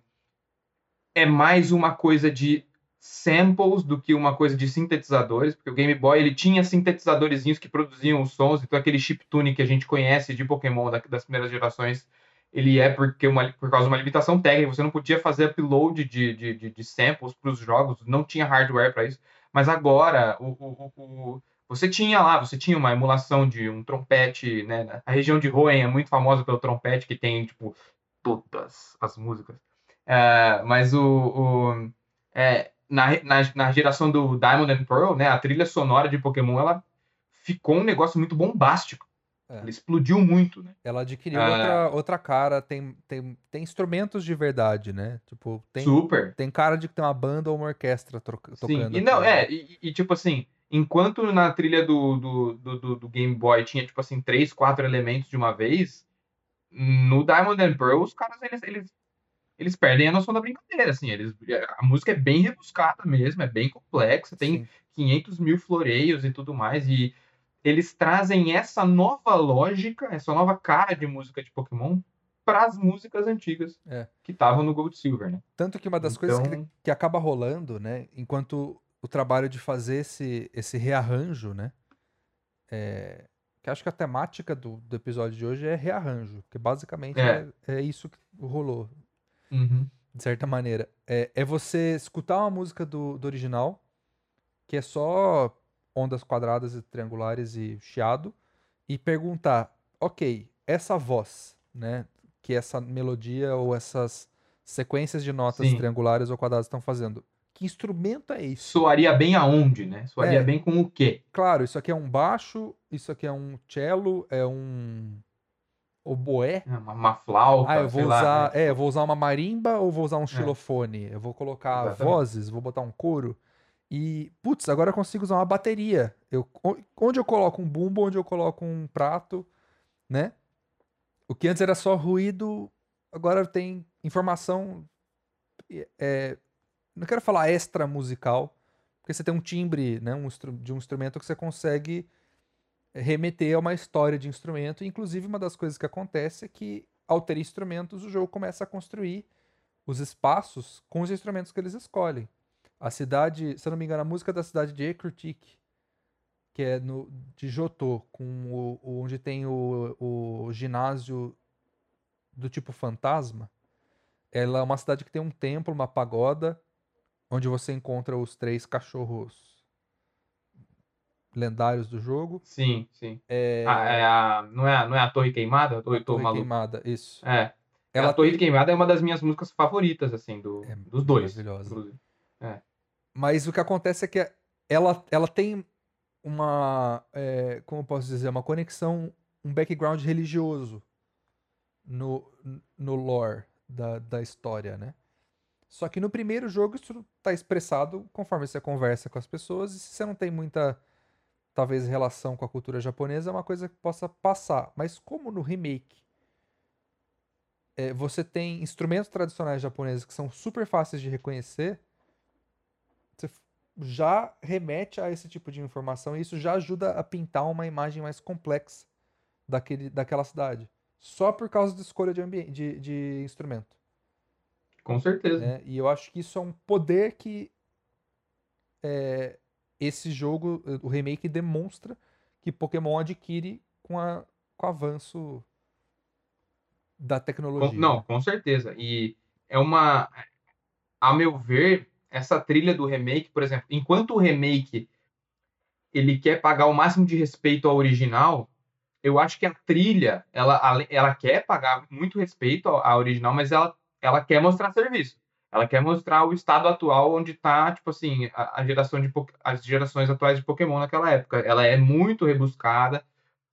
é mais uma coisa de samples do que uma coisa de sintetizadores, porque o Game Boy ele tinha sintetizadorzinhos que produziam os sons, então aquele chiptune que a gente conhece de Pokémon da- das primeiras gerações, ele é porque uma, por causa de uma limitação técnica, você não podia fazer upload de, de, de, de samples para os jogos, não tinha hardware para isso, mas agora o, o, o- você tinha lá, você tinha uma emulação de um trompete, né? A região de Hoenn é muito famosa pelo trompete, que tem, tipo, todas as músicas. É, mas o, é, na, na, na geração do Diamond and Pearl, né, a trilha sonora de Pokémon, ela ficou um negócio muito bombástico. É. Ela explodiu muito, né? Ela adquiriu Ah. outra, outra cara, tem, tem, tem instrumentos de verdade, né? Tipo, tem, Super. tem cara de que tem uma banda ou uma orquestra troca- Sim. tocando. E não, aquilo. é, e, e, tipo assim, enquanto na trilha do, do, do, do- do Game Boy tinha, tipo assim, três, quatro elementos de uma vez, no Diamond and Pearl, os caras, eles, eles, eles perdem a noção da brincadeira, assim, eles, a música é bem rebuscada mesmo, é bem complexa, tem Sim. 500 mil floreios e tudo mais, e eles trazem essa nova lógica, essa nova cara de música de Pokémon para as músicas antigas É. que estavam no Gold Silver, né? Tanto que uma das coisas que, Então- que acaba rolando, né? Enquanto o trabalho de fazer esse, esse rearranjo, né? é, que acho que a temática do, do episódio de hoje é rearranjo, porque basicamente é, É. é isso que rolou, Uhum. de certa maneira. É, é você escutar uma música do, do original, que é só ondas quadradas e triangulares e chiado, e perguntar, ok, essa voz, né? Que essa melodia ou essas sequências de notas Sim. triangulares ou quadradas estão fazendo. Que instrumento é isso? Soaria bem aonde, né? Soaria É. bem com o quê? Claro, isso aqui é um baixo, isso aqui é um cello, é um oboé. É Uma, uma flauta, Ah, eu vou sei lá, usar, né? é, eu vou usar uma marimba ou vou usar um xilofone? Eu vou colocar Exatamente. vozes, vou botar um coro. E, putz, agora eu consigo usar uma bateria. Eu, onde eu coloco um bumbo, onde eu coloco um prato, né? O que antes era só ruído, agora tem informação. é, não quero falar extra musical, porque você tem um timbre, né, um de um instrumento que você consegue remeter a uma história de instrumento. Inclusive, uma das coisas que acontece é que, ao ter instrumentos, o jogo começa a construir os espaços com os instrumentos que eles escolhem. A cidade, se eu não me engano, a música da cidade de Ekrutik, que é no, de Jotô, com o, o- onde tem o, o ginásio do tipo fantasma. Ela é uma cidade que tem um templo, uma pagoda, onde você encontra os três cachorros lendários do jogo. Sim, sim. É, Ah, é a- não, é a, não é a Torre Queimada? A eu tô Torre maluco. Queimada, isso. É. Ela a Torre tem- Queimada é uma das minhas músicas favoritas, assim, do, É dos dois. maravilhosa. inclusive. Mas o que acontece é que ela, ela tem uma, é, como eu posso dizer, uma conexão, um background religioso no, no lore da, da história, né? Só que no primeiro jogo isso tá expressado conforme você conversa com as pessoas e se você não tem muita, talvez, relação com a cultura japonesa, é uma coisa que possa passar. Mas como no remake é, você tem instrumentos tradicionais japoneses que são super fáceis de reconhecer, já remete a esse tipo de informação e isso já ajuda a pintar uma imagem mais complexa daquele, daquela cidade. Só por causa da escolha de, ambiente, de, de instrumento. Com certeza. né? E eu acho que isso é um poder que é, esse jogo, o remake, demonstra que Pokémon adquire com, a, com o avanço da Com- tecnologia. não, com certeza. E é uma. A meu ver, essa trilha do remake, por exemplo, enquanto o remake ele quer pagar o máximo de respeito ao original, eu acho que a trilha, ela, ela quer pagar muito respeito à original, mas ela, ela quer mostrar serviço. Ela quer mostrar o estado atual onde está, tipo assim, a, a geração de, as gerações atuais de Pokémon naquela época. Ela é muito rebuscada,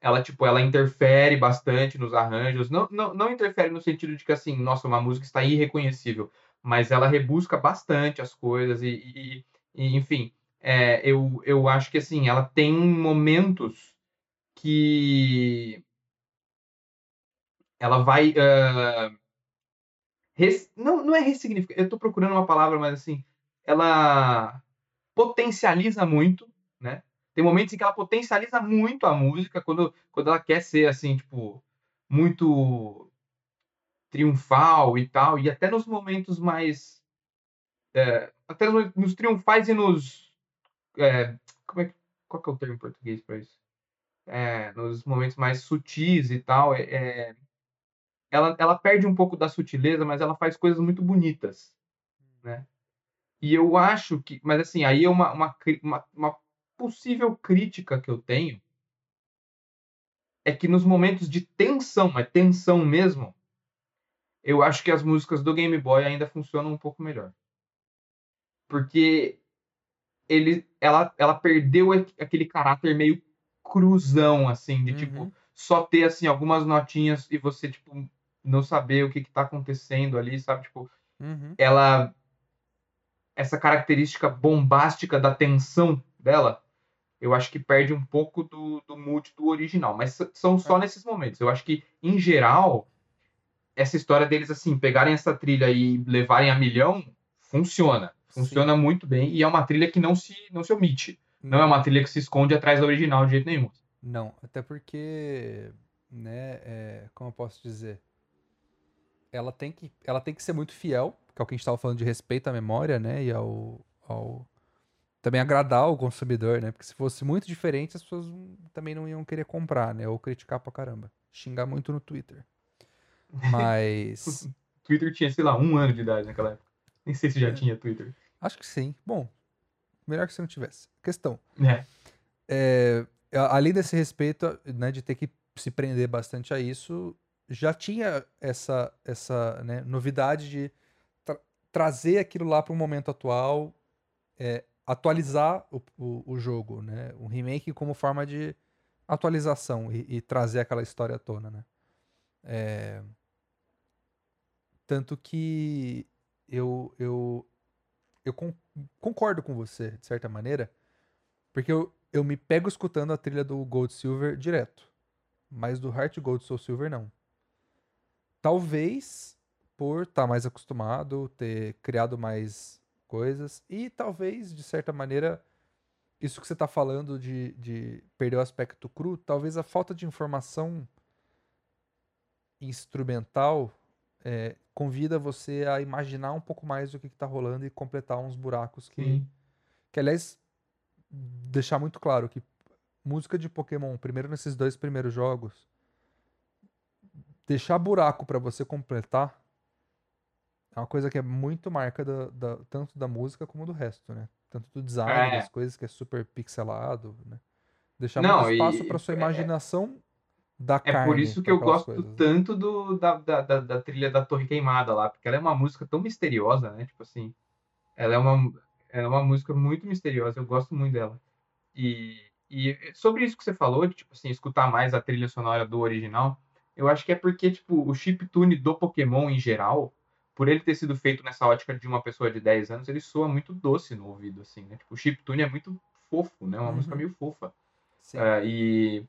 ela, tipo, ela interfere bastante nos arranjos. Não, não, não interfere no sentido de que, assim, nossa, uma música está irreconhecível, mas ela rebusca bastante as coisas e, e- e, enfim, é, eu, eu acho que, assim, ela tem momentos que ela vai... ah, res- não, não é ressignificar, eu tô procurando uma palavra, mas, assim, ela potencializa muito, né? Tem momentos em que ela potencializa muito a música quando, quando ela quer ser assim, tipo, muito triunfal e tal, e até nos momentos mais é, até nos, nos triunfais e nos é, como é qual que é o termo em português para isso? É, nos momentos mais sutis e tal, é, é, ela, ela perde um pouco da sutileza, mas ela faz coisas muito bonitas, né? E eu acho que, mas assim, aí é uma, uma, uma, uma possível crítica que eu tenho é que nos momentos de tensão, mas tensão mesmo, eu acho que as músicas do Game Boy ainda funcionam um pouco melhor. Porque ele, ela, ela perdeu aqu- aquele caráter meio cruzão, assim, de Uhum. tipo, só ter, assim, algumas notinhas e você, tipo, não saber o que que tá acontecendo ali, sabe? Tipo, Uhum. ela essa característica bombástica da tensão dela, eu acho que perde um pouco do, do mood do original, mas são só nesses momentos. Eu acho que em geral essa história deles assim pegarem essa trilha e levarem a milhão funciona, funciona muito bem e é uma trilha que não se não se omite. Não é uma trilha que se esconde atrás da original de jeito nenhum. Não, até porque, né, é, como eu posso dizer, ela tem que, ela tem que ser muito fiel, que é o que a gente estava falando de respeito à memória, né, e ao, ao também agradar o consumidor, né, porque se fosse muito diferente, as pessoas também não iam querer comprar, né, ou criticar pra caramba, xingar muito no Twitter. Mas *laughs* Twitter tinha, sei lá, um ano de idade naquela época. Nem sei se já tinha Twitter. acho que sim. Bom, melhor que se não tivesse. Questão. É. É, além desse respeito, né, de ter que se prender bastante a isso, já tinha essa, essa né, novidade de tra- trazer aquilo lá para o momento atual, é, atualizar o, o, o jogo, né, um remake como forma de atualização e, e trazer aquela história à tona, né. É, tanto que eu, eu, eu con- concordo com você, de certa maneira, porque eu, eu me pego escutando a trilha do Gold Silver direto. Mas do Heart Gold Soul Silver não. Talvez por estar mais acostumado, ter criado mais coisas. E talvez, de certa maneira, isso que você está falando de, de perder o aspecto cru, talvez a falta de informação instrumental é, convida você a imaginar um pouco mais do que está rolando e completar uns buracos que, Sim. que, aliás, deixar muito claro que música de Pokémon, primeiro nesses dois primeiros jogos, deixar buraco para você completar é uma coisa que é muito marca da, da- tanto da música como do resto, né? Tanto do design É. das coisas que é super pixelado, né? Deixar Não, muito espaço e- para sua é- imaginação da É carne. por isso que eu gosto coisas, né? tanto do, da, da, da, da trilha da Torre Queimada lá, porque ela é uma música tão misteriosa, né? Tipo assim, ela é uma, ela é uma música muito misteriosa, eu gosto muito dela. E, e sobre isso que você falou, de, tipo assim, escutar mais a trilha sonora do original, eu acho que é porque, tipo, o chiptune do Pokémon em geral, por ele ter sido feito nessa ótica de uma pessoa de 10 anos, ele soa muito doce no ouvido, assim, né? Tipo, o chiptune é muito fofo, né? Uma Uhum. música meio fofa. É, e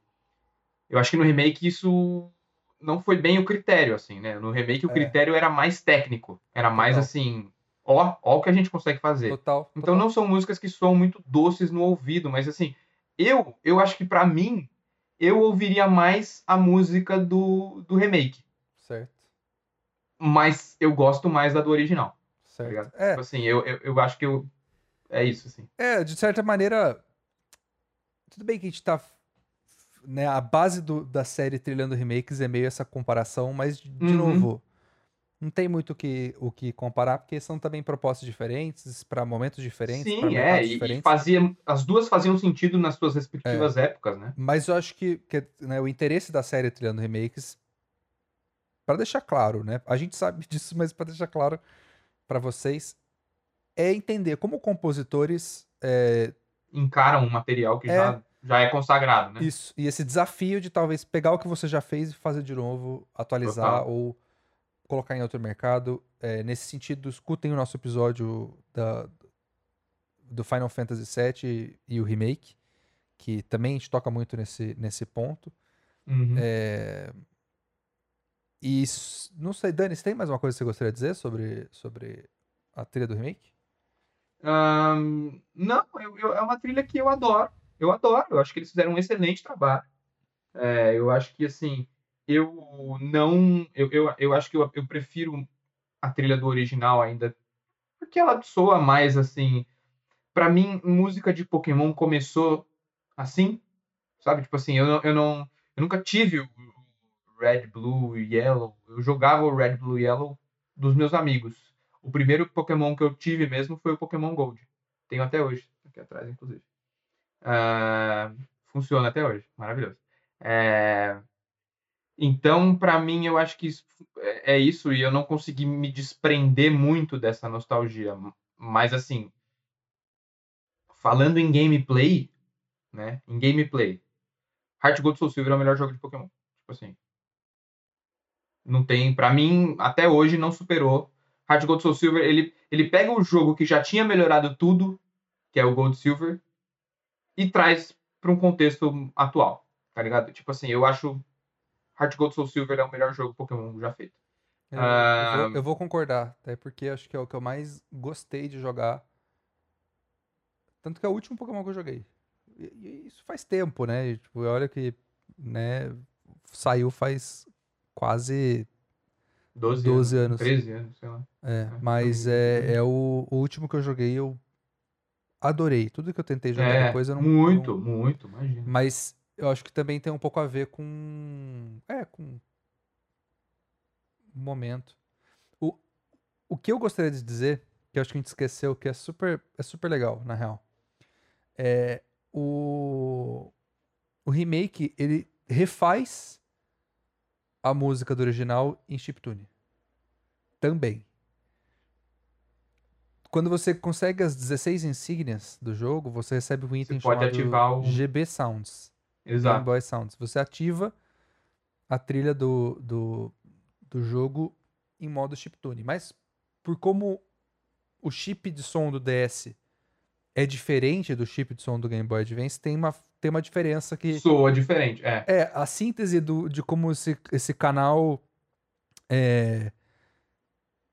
eu acho que no remake isso não foi bem o critério, assim, né? No remake o É. critério era mais técnico. Era mais Total. assim, ó, ó o que a gente consegue fazer. Total. Então total. não são músicas que soam muito doces no ouvido, mas assim, eu, eu acho que pra mim, eu ouviria mais a música do, do remake. Certo. Mas eu gosto mais da do original, tá Certo. ligado? É, Tipo assim, eu, eu, eu acho que eu. É isso, assim. É, de certa maneira. Tudo bem que a gente tá. Né, a base do- da série Trilhando Remakes é meio essa comparação, mas, de, Uhum. novo, não tem muito o que, o que comparar, porque são também propostas diferentes, para momentos diferentes, Sim, é. E, e diferentes. fazia, as duas faziam sentido nas suas respectivas épocas, né? Mas eu acho que, que, né, o interesse da série Trilhando Remakes, para deixar claro, né? A gente sabe *laughs* disso, mas para deixar claro para vocês, é entender como compositores é, encaram um material que É. já, já é consagrado, né? Isso. E esse desafio de talvez pegar o que você já fez e fazer de novo, atualizar Total. ou colocar em outro mercado. É, nesse sentido, escutem o nosso episódio da, do Final Fantasy VII e o remake, que também a gente toca muito nesse, nesse ponto. Uhum. É, E não sei, Dani, você tem mais uma coisa que você gostaria de dizer sobre, sobre a trilha do remake? Ahn, não, eu- eu- é uma trilha que eu adoro. Eu adoro. Eu acho que eles fizeram um excelente trabalho. É, eu acho que, assim, eu não. Eu, eu, eu acho que eu, eu prefiro a trilha do original ainda, porque ela soa mais assim. Pra mim, música de Pokémon começou assim, sabe? Tipo assim, eu, eu não. Eu nunca tive o Red, Blue e Yellow. Eu jogava o Red, Blue e Yellow dos meus amigos. O primeiro Pokémon que eu tive mesmo foi o Pokémon Gold. Tenho até hoje, aqui atrás, inclusive. Ah, funciona até hoje, maravilhoso. É, Então, pra mim, eu acho que isso é é isso e eu não consegui me desprender muito dessa nostalgia. Mas assim, falando em gameplay, né? Em gameplay, Heart Gold Soul Silver é o melhor jogo de Pokémon. Tipo assim, não tem, Pra mim, até hoje não superou. Heart Gold Soul Silver, ele ele pega o jogo que já tinha melhorado tudo, que é o Gold Silver, e traz pra um contexto atual, tá ligado? Tipo assim, eu acho Heart Gold Soul Silver é o melhor jogo Pokémon já feito. Eu, Ah. eu vou, eu vou concordar, até porque acho que é o que eu mais gostei de jogar. Tanto que é o último Pokémon que eu joguei. E, e isso faz tempo, né? E, tipo, olha que, né, saiu faz quase 12, 12 anos, anos. 13 anos, sei lá. É, É, mas é, é o, o último que eu joguei, eu adorei. Tudo que eu tentei jogar É, depois eu não. muito, não- muito, imagina. Mas eu acho que também tem um pouco a ver com. É, com. momento. O, o que eu gostaria de dizer, que eu acho que a gente esqueceu, que é super, é super legal, na real. É. O. O remake, ele refaz a música do original em chiptune. Também. Quando você consegue as 16 insígnias do jogo, você recebe um item pode chamado ativar o- GB Sounds. Game Exato. Boy Sounds. Você ativa a trilha do, do, do jogo em modo chiptune. Mas por como o chip de som do DS é diferente do chip de som do Game Boy Advance, tem uma, tem uma diferença que Soa diferente, é. é, a síntese do, de como esse, esse canal. É,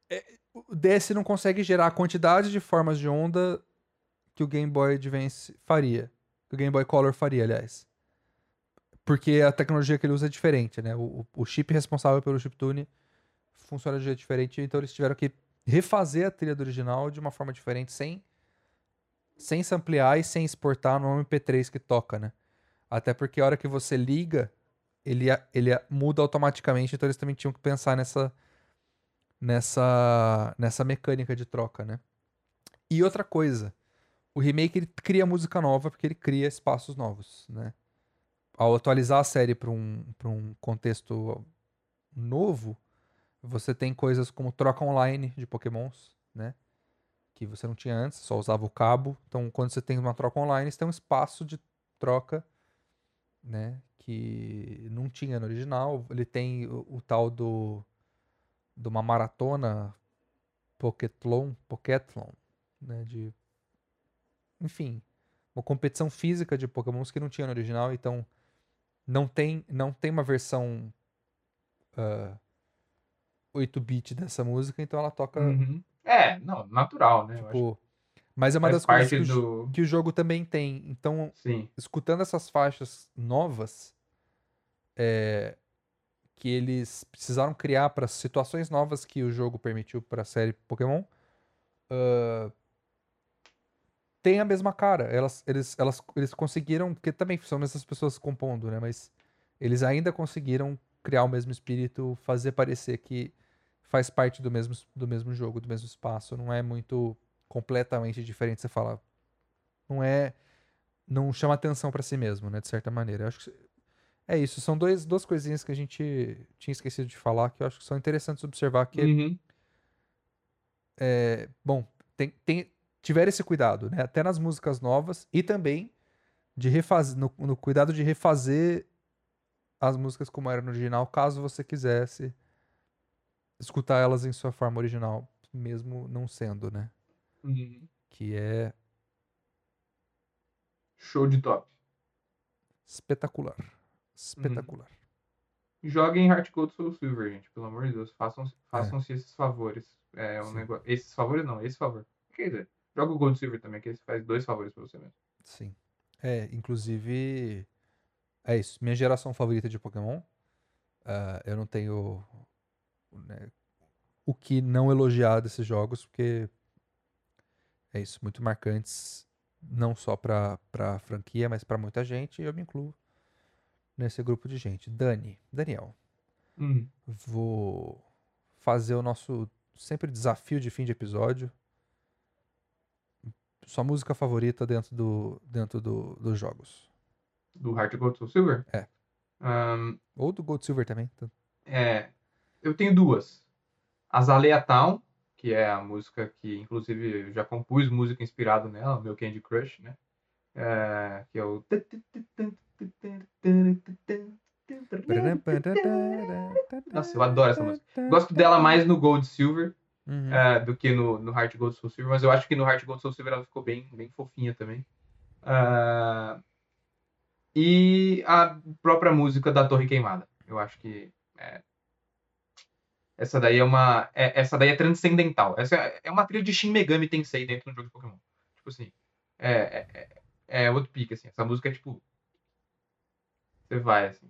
é, o DS não consegue gerar a quantidade de formas de onda que o Game Boy Advance faria. Que o Game Boy Color faria, aliás. Porque a tecnologia que ele usa é diferente, né? O, o chip responsável pelo chiptune funciona de jeito diferente, então eles tiveram que refazer a trilha do original de uma forma diferente, sem, sem samplear e sem exportar no MP3 que toca, né? Até porque a hora que você liga ele, ele muda automaticamente, então eles também tinham que pensar nessa, nessa, nessa mecânica de troca, né? E outra coisa, o remake ele cria música nova porque ele cria espaços novos, né? Ao atualizar a série para um, um contexto novo, você tem coisas como troca online de pokémons, né? Que você não tinha antes, só usava o cabo. Então, quando você tem uma troca online, você tem um espaço de troca, né? Que não tinha no original. Ele tem o, o tal do de uma maratona Pokétlon, Pokétlon, né? De enfim, uma competição física de Pokémons que não tinha no original, então não tem não tem uma versão uh, 8-bit dessa música, então ela toca. Uhum. É, não, natural, né? Tipo, mas é uma das coisas que, do... o, que, o, jogo também tem. Então, Sim. escutando essas faixas novas, é, que eles precisaram criar para situações novas que o jogo permitiu para a série Pokémon, uh, tem a mesma cara. Elas, eles, elas, eles conseguiram, porque também são essas pessoas compondo, né? Mas eles ainda conseguiram criar o mesmo espírito, fazer parecer que faz parte do mesmo, do mesmo jogo, do mesmo espaço. Não é muito completamente diferente. Você fala. Não é. Não chama atenção para si mesmo, né? De certa maneira. Eu acho que é isso. São dois, duas coisinhas que a gente tinha esquecido de falar que eu acho que são interessantes observar. Que, uhum. é, bom, tem, tem, tiver esse cuidado, né? Até nas músicas novas e também de refazer, no, no cuidado de refazer as músicas como era no original, caso você quisesse escutar elas em sua forma original, mesmo não sendo, né? Uhum. Que é. Show de top. Espetacular. Espetacular. Uhum. Joguem Heart Gold Soul Silver, gente. Pelo amor de Deus. Façam-se façam é. esses favores. É um negócio... Esses favores não, esse favor. Quer dizer, joga o Gold Silver também, que esse faz dois favores pra você mesmo. Sim. É, inclusive. É isso. Minha geração favorita de Pokémon. Uh, eu não tenho né, o que não elogiar desses jogos, porque é isso, muito marcantes, não só para a franquia, mas para muita gente, e eu me incluo nesse grupo de gente. Dani, Daniel, hum. vou fazer o nosso sempre desafio de fim de episódio. Sua música favorita dentro do dentro do, dos jogos? Do Heart Gold Soul Silver? É. Um, Ou do Gold Silver também. É, eu tenho duas. Azalea Town, que é a música que, inclusive, eu já compus música inspirada nela, meu Candy Crush, né? É, que é o. Nossa, eu adoro essa música. Gosto dela mais no Gold Silver uhum. é, do que no, no Heart Gold Soul Silver, mas eu acho que no Heart Gold Soul Silver ela ficou bem, bem fofinha também. Uh, e a própria música da Torre Queimada. Eu acho que é, essa daí é uma. É, essa daí é transcendental. Essa é, é uma trilha de Shin Megami Tensei dentro do jogo de Pokémon. Tipo assim. É, é, é, é outro pique, assim. Essa música é tipo. Você vai, assim.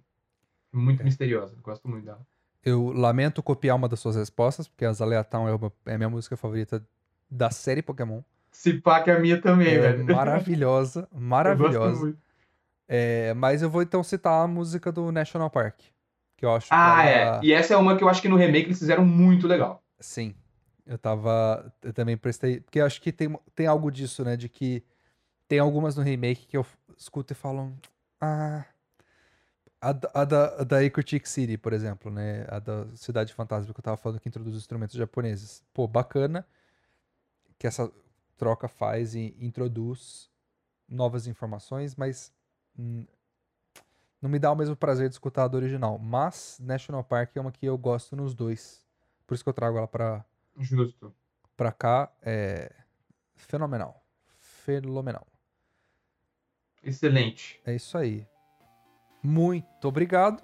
Muito é. misteriosa. Gosto muito dela. Eu lamento copiar uma das suas respostas, porque a Zaleatão é, uma, é a minha música favorita da série Pokémon. Se pá que é a minha também, é velho. *laughs* Maravilhosa, maravilhosa. É, mas eu vou então citar a música do National Park. Que eu acho ah, ela... é. E essa é uma que eu acho que no remake eles fizeram muito legal. Sim. Eu tava. Eu também prestei. Porque eu acho que tem, tem algo disso, né? De que tem algumas no remake que eu escuto e falo. Ah. A, a da, a da Ecotic City, por exemplo, né? A da Cidade Fantasma que eu tava falando que introduz instrumentos japoneses. Pô, bacana que essa troca faz e introduz novas informações, mas hum, não me dá o mesmo prazer de escutar a do original. Mas National Park é uma que eu gosto nos dois. Por isso que eu trago ela pra, Justo. pra cá. É fenomenal. Fenomenal. Excelente. É isso aí. Muito obrigado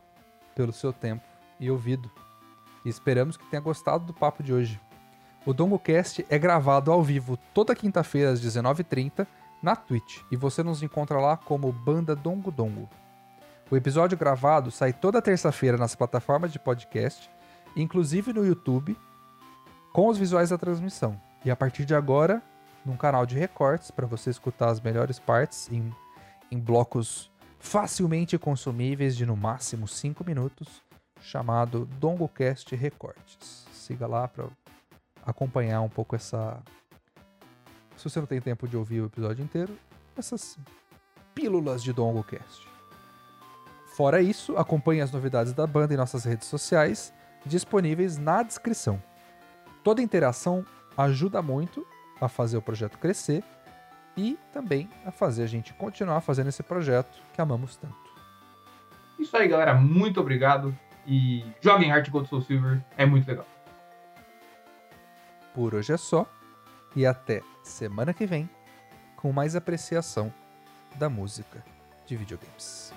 pelo seu tempo e ouvido. E esperamos que tenha gostado do papo de hoje. O DongoCast é gravado ao vivo toda quinta-feira às 19h30 na Twitch. E você nos encontra lá como Banda Dongo Dongo. O episódio gravado sai toda terça-feira nas plataformas de podcast, inclusive no YouTube, com os visuais da transmissão. E a partir de agora, num canal de recortes para você escutar as melhores partes em, em blocos facilmente consumíveis de no máximo 5 minutos, chamado DongoCast Recortes. Siga lá para acompanhar um pouco essa. Se você não tem tempo de ouvir o episódio inteiro, essas pílulas de DongoCast. Fora isso, acompanhe as novidades da banda em nossas redes sociais, disponíveis na descrição. Toda interação ajuda muito a fazer o projeto crescer e também a fazer a gente continuar fazendo esse projeto que amamos tanto. Isso aí, galera. Muito obrigado. E joguem Heart Gold Soul Silver. É muito legal. Por hoje é só. E até semana que vem com mais apreciação da música de videogames.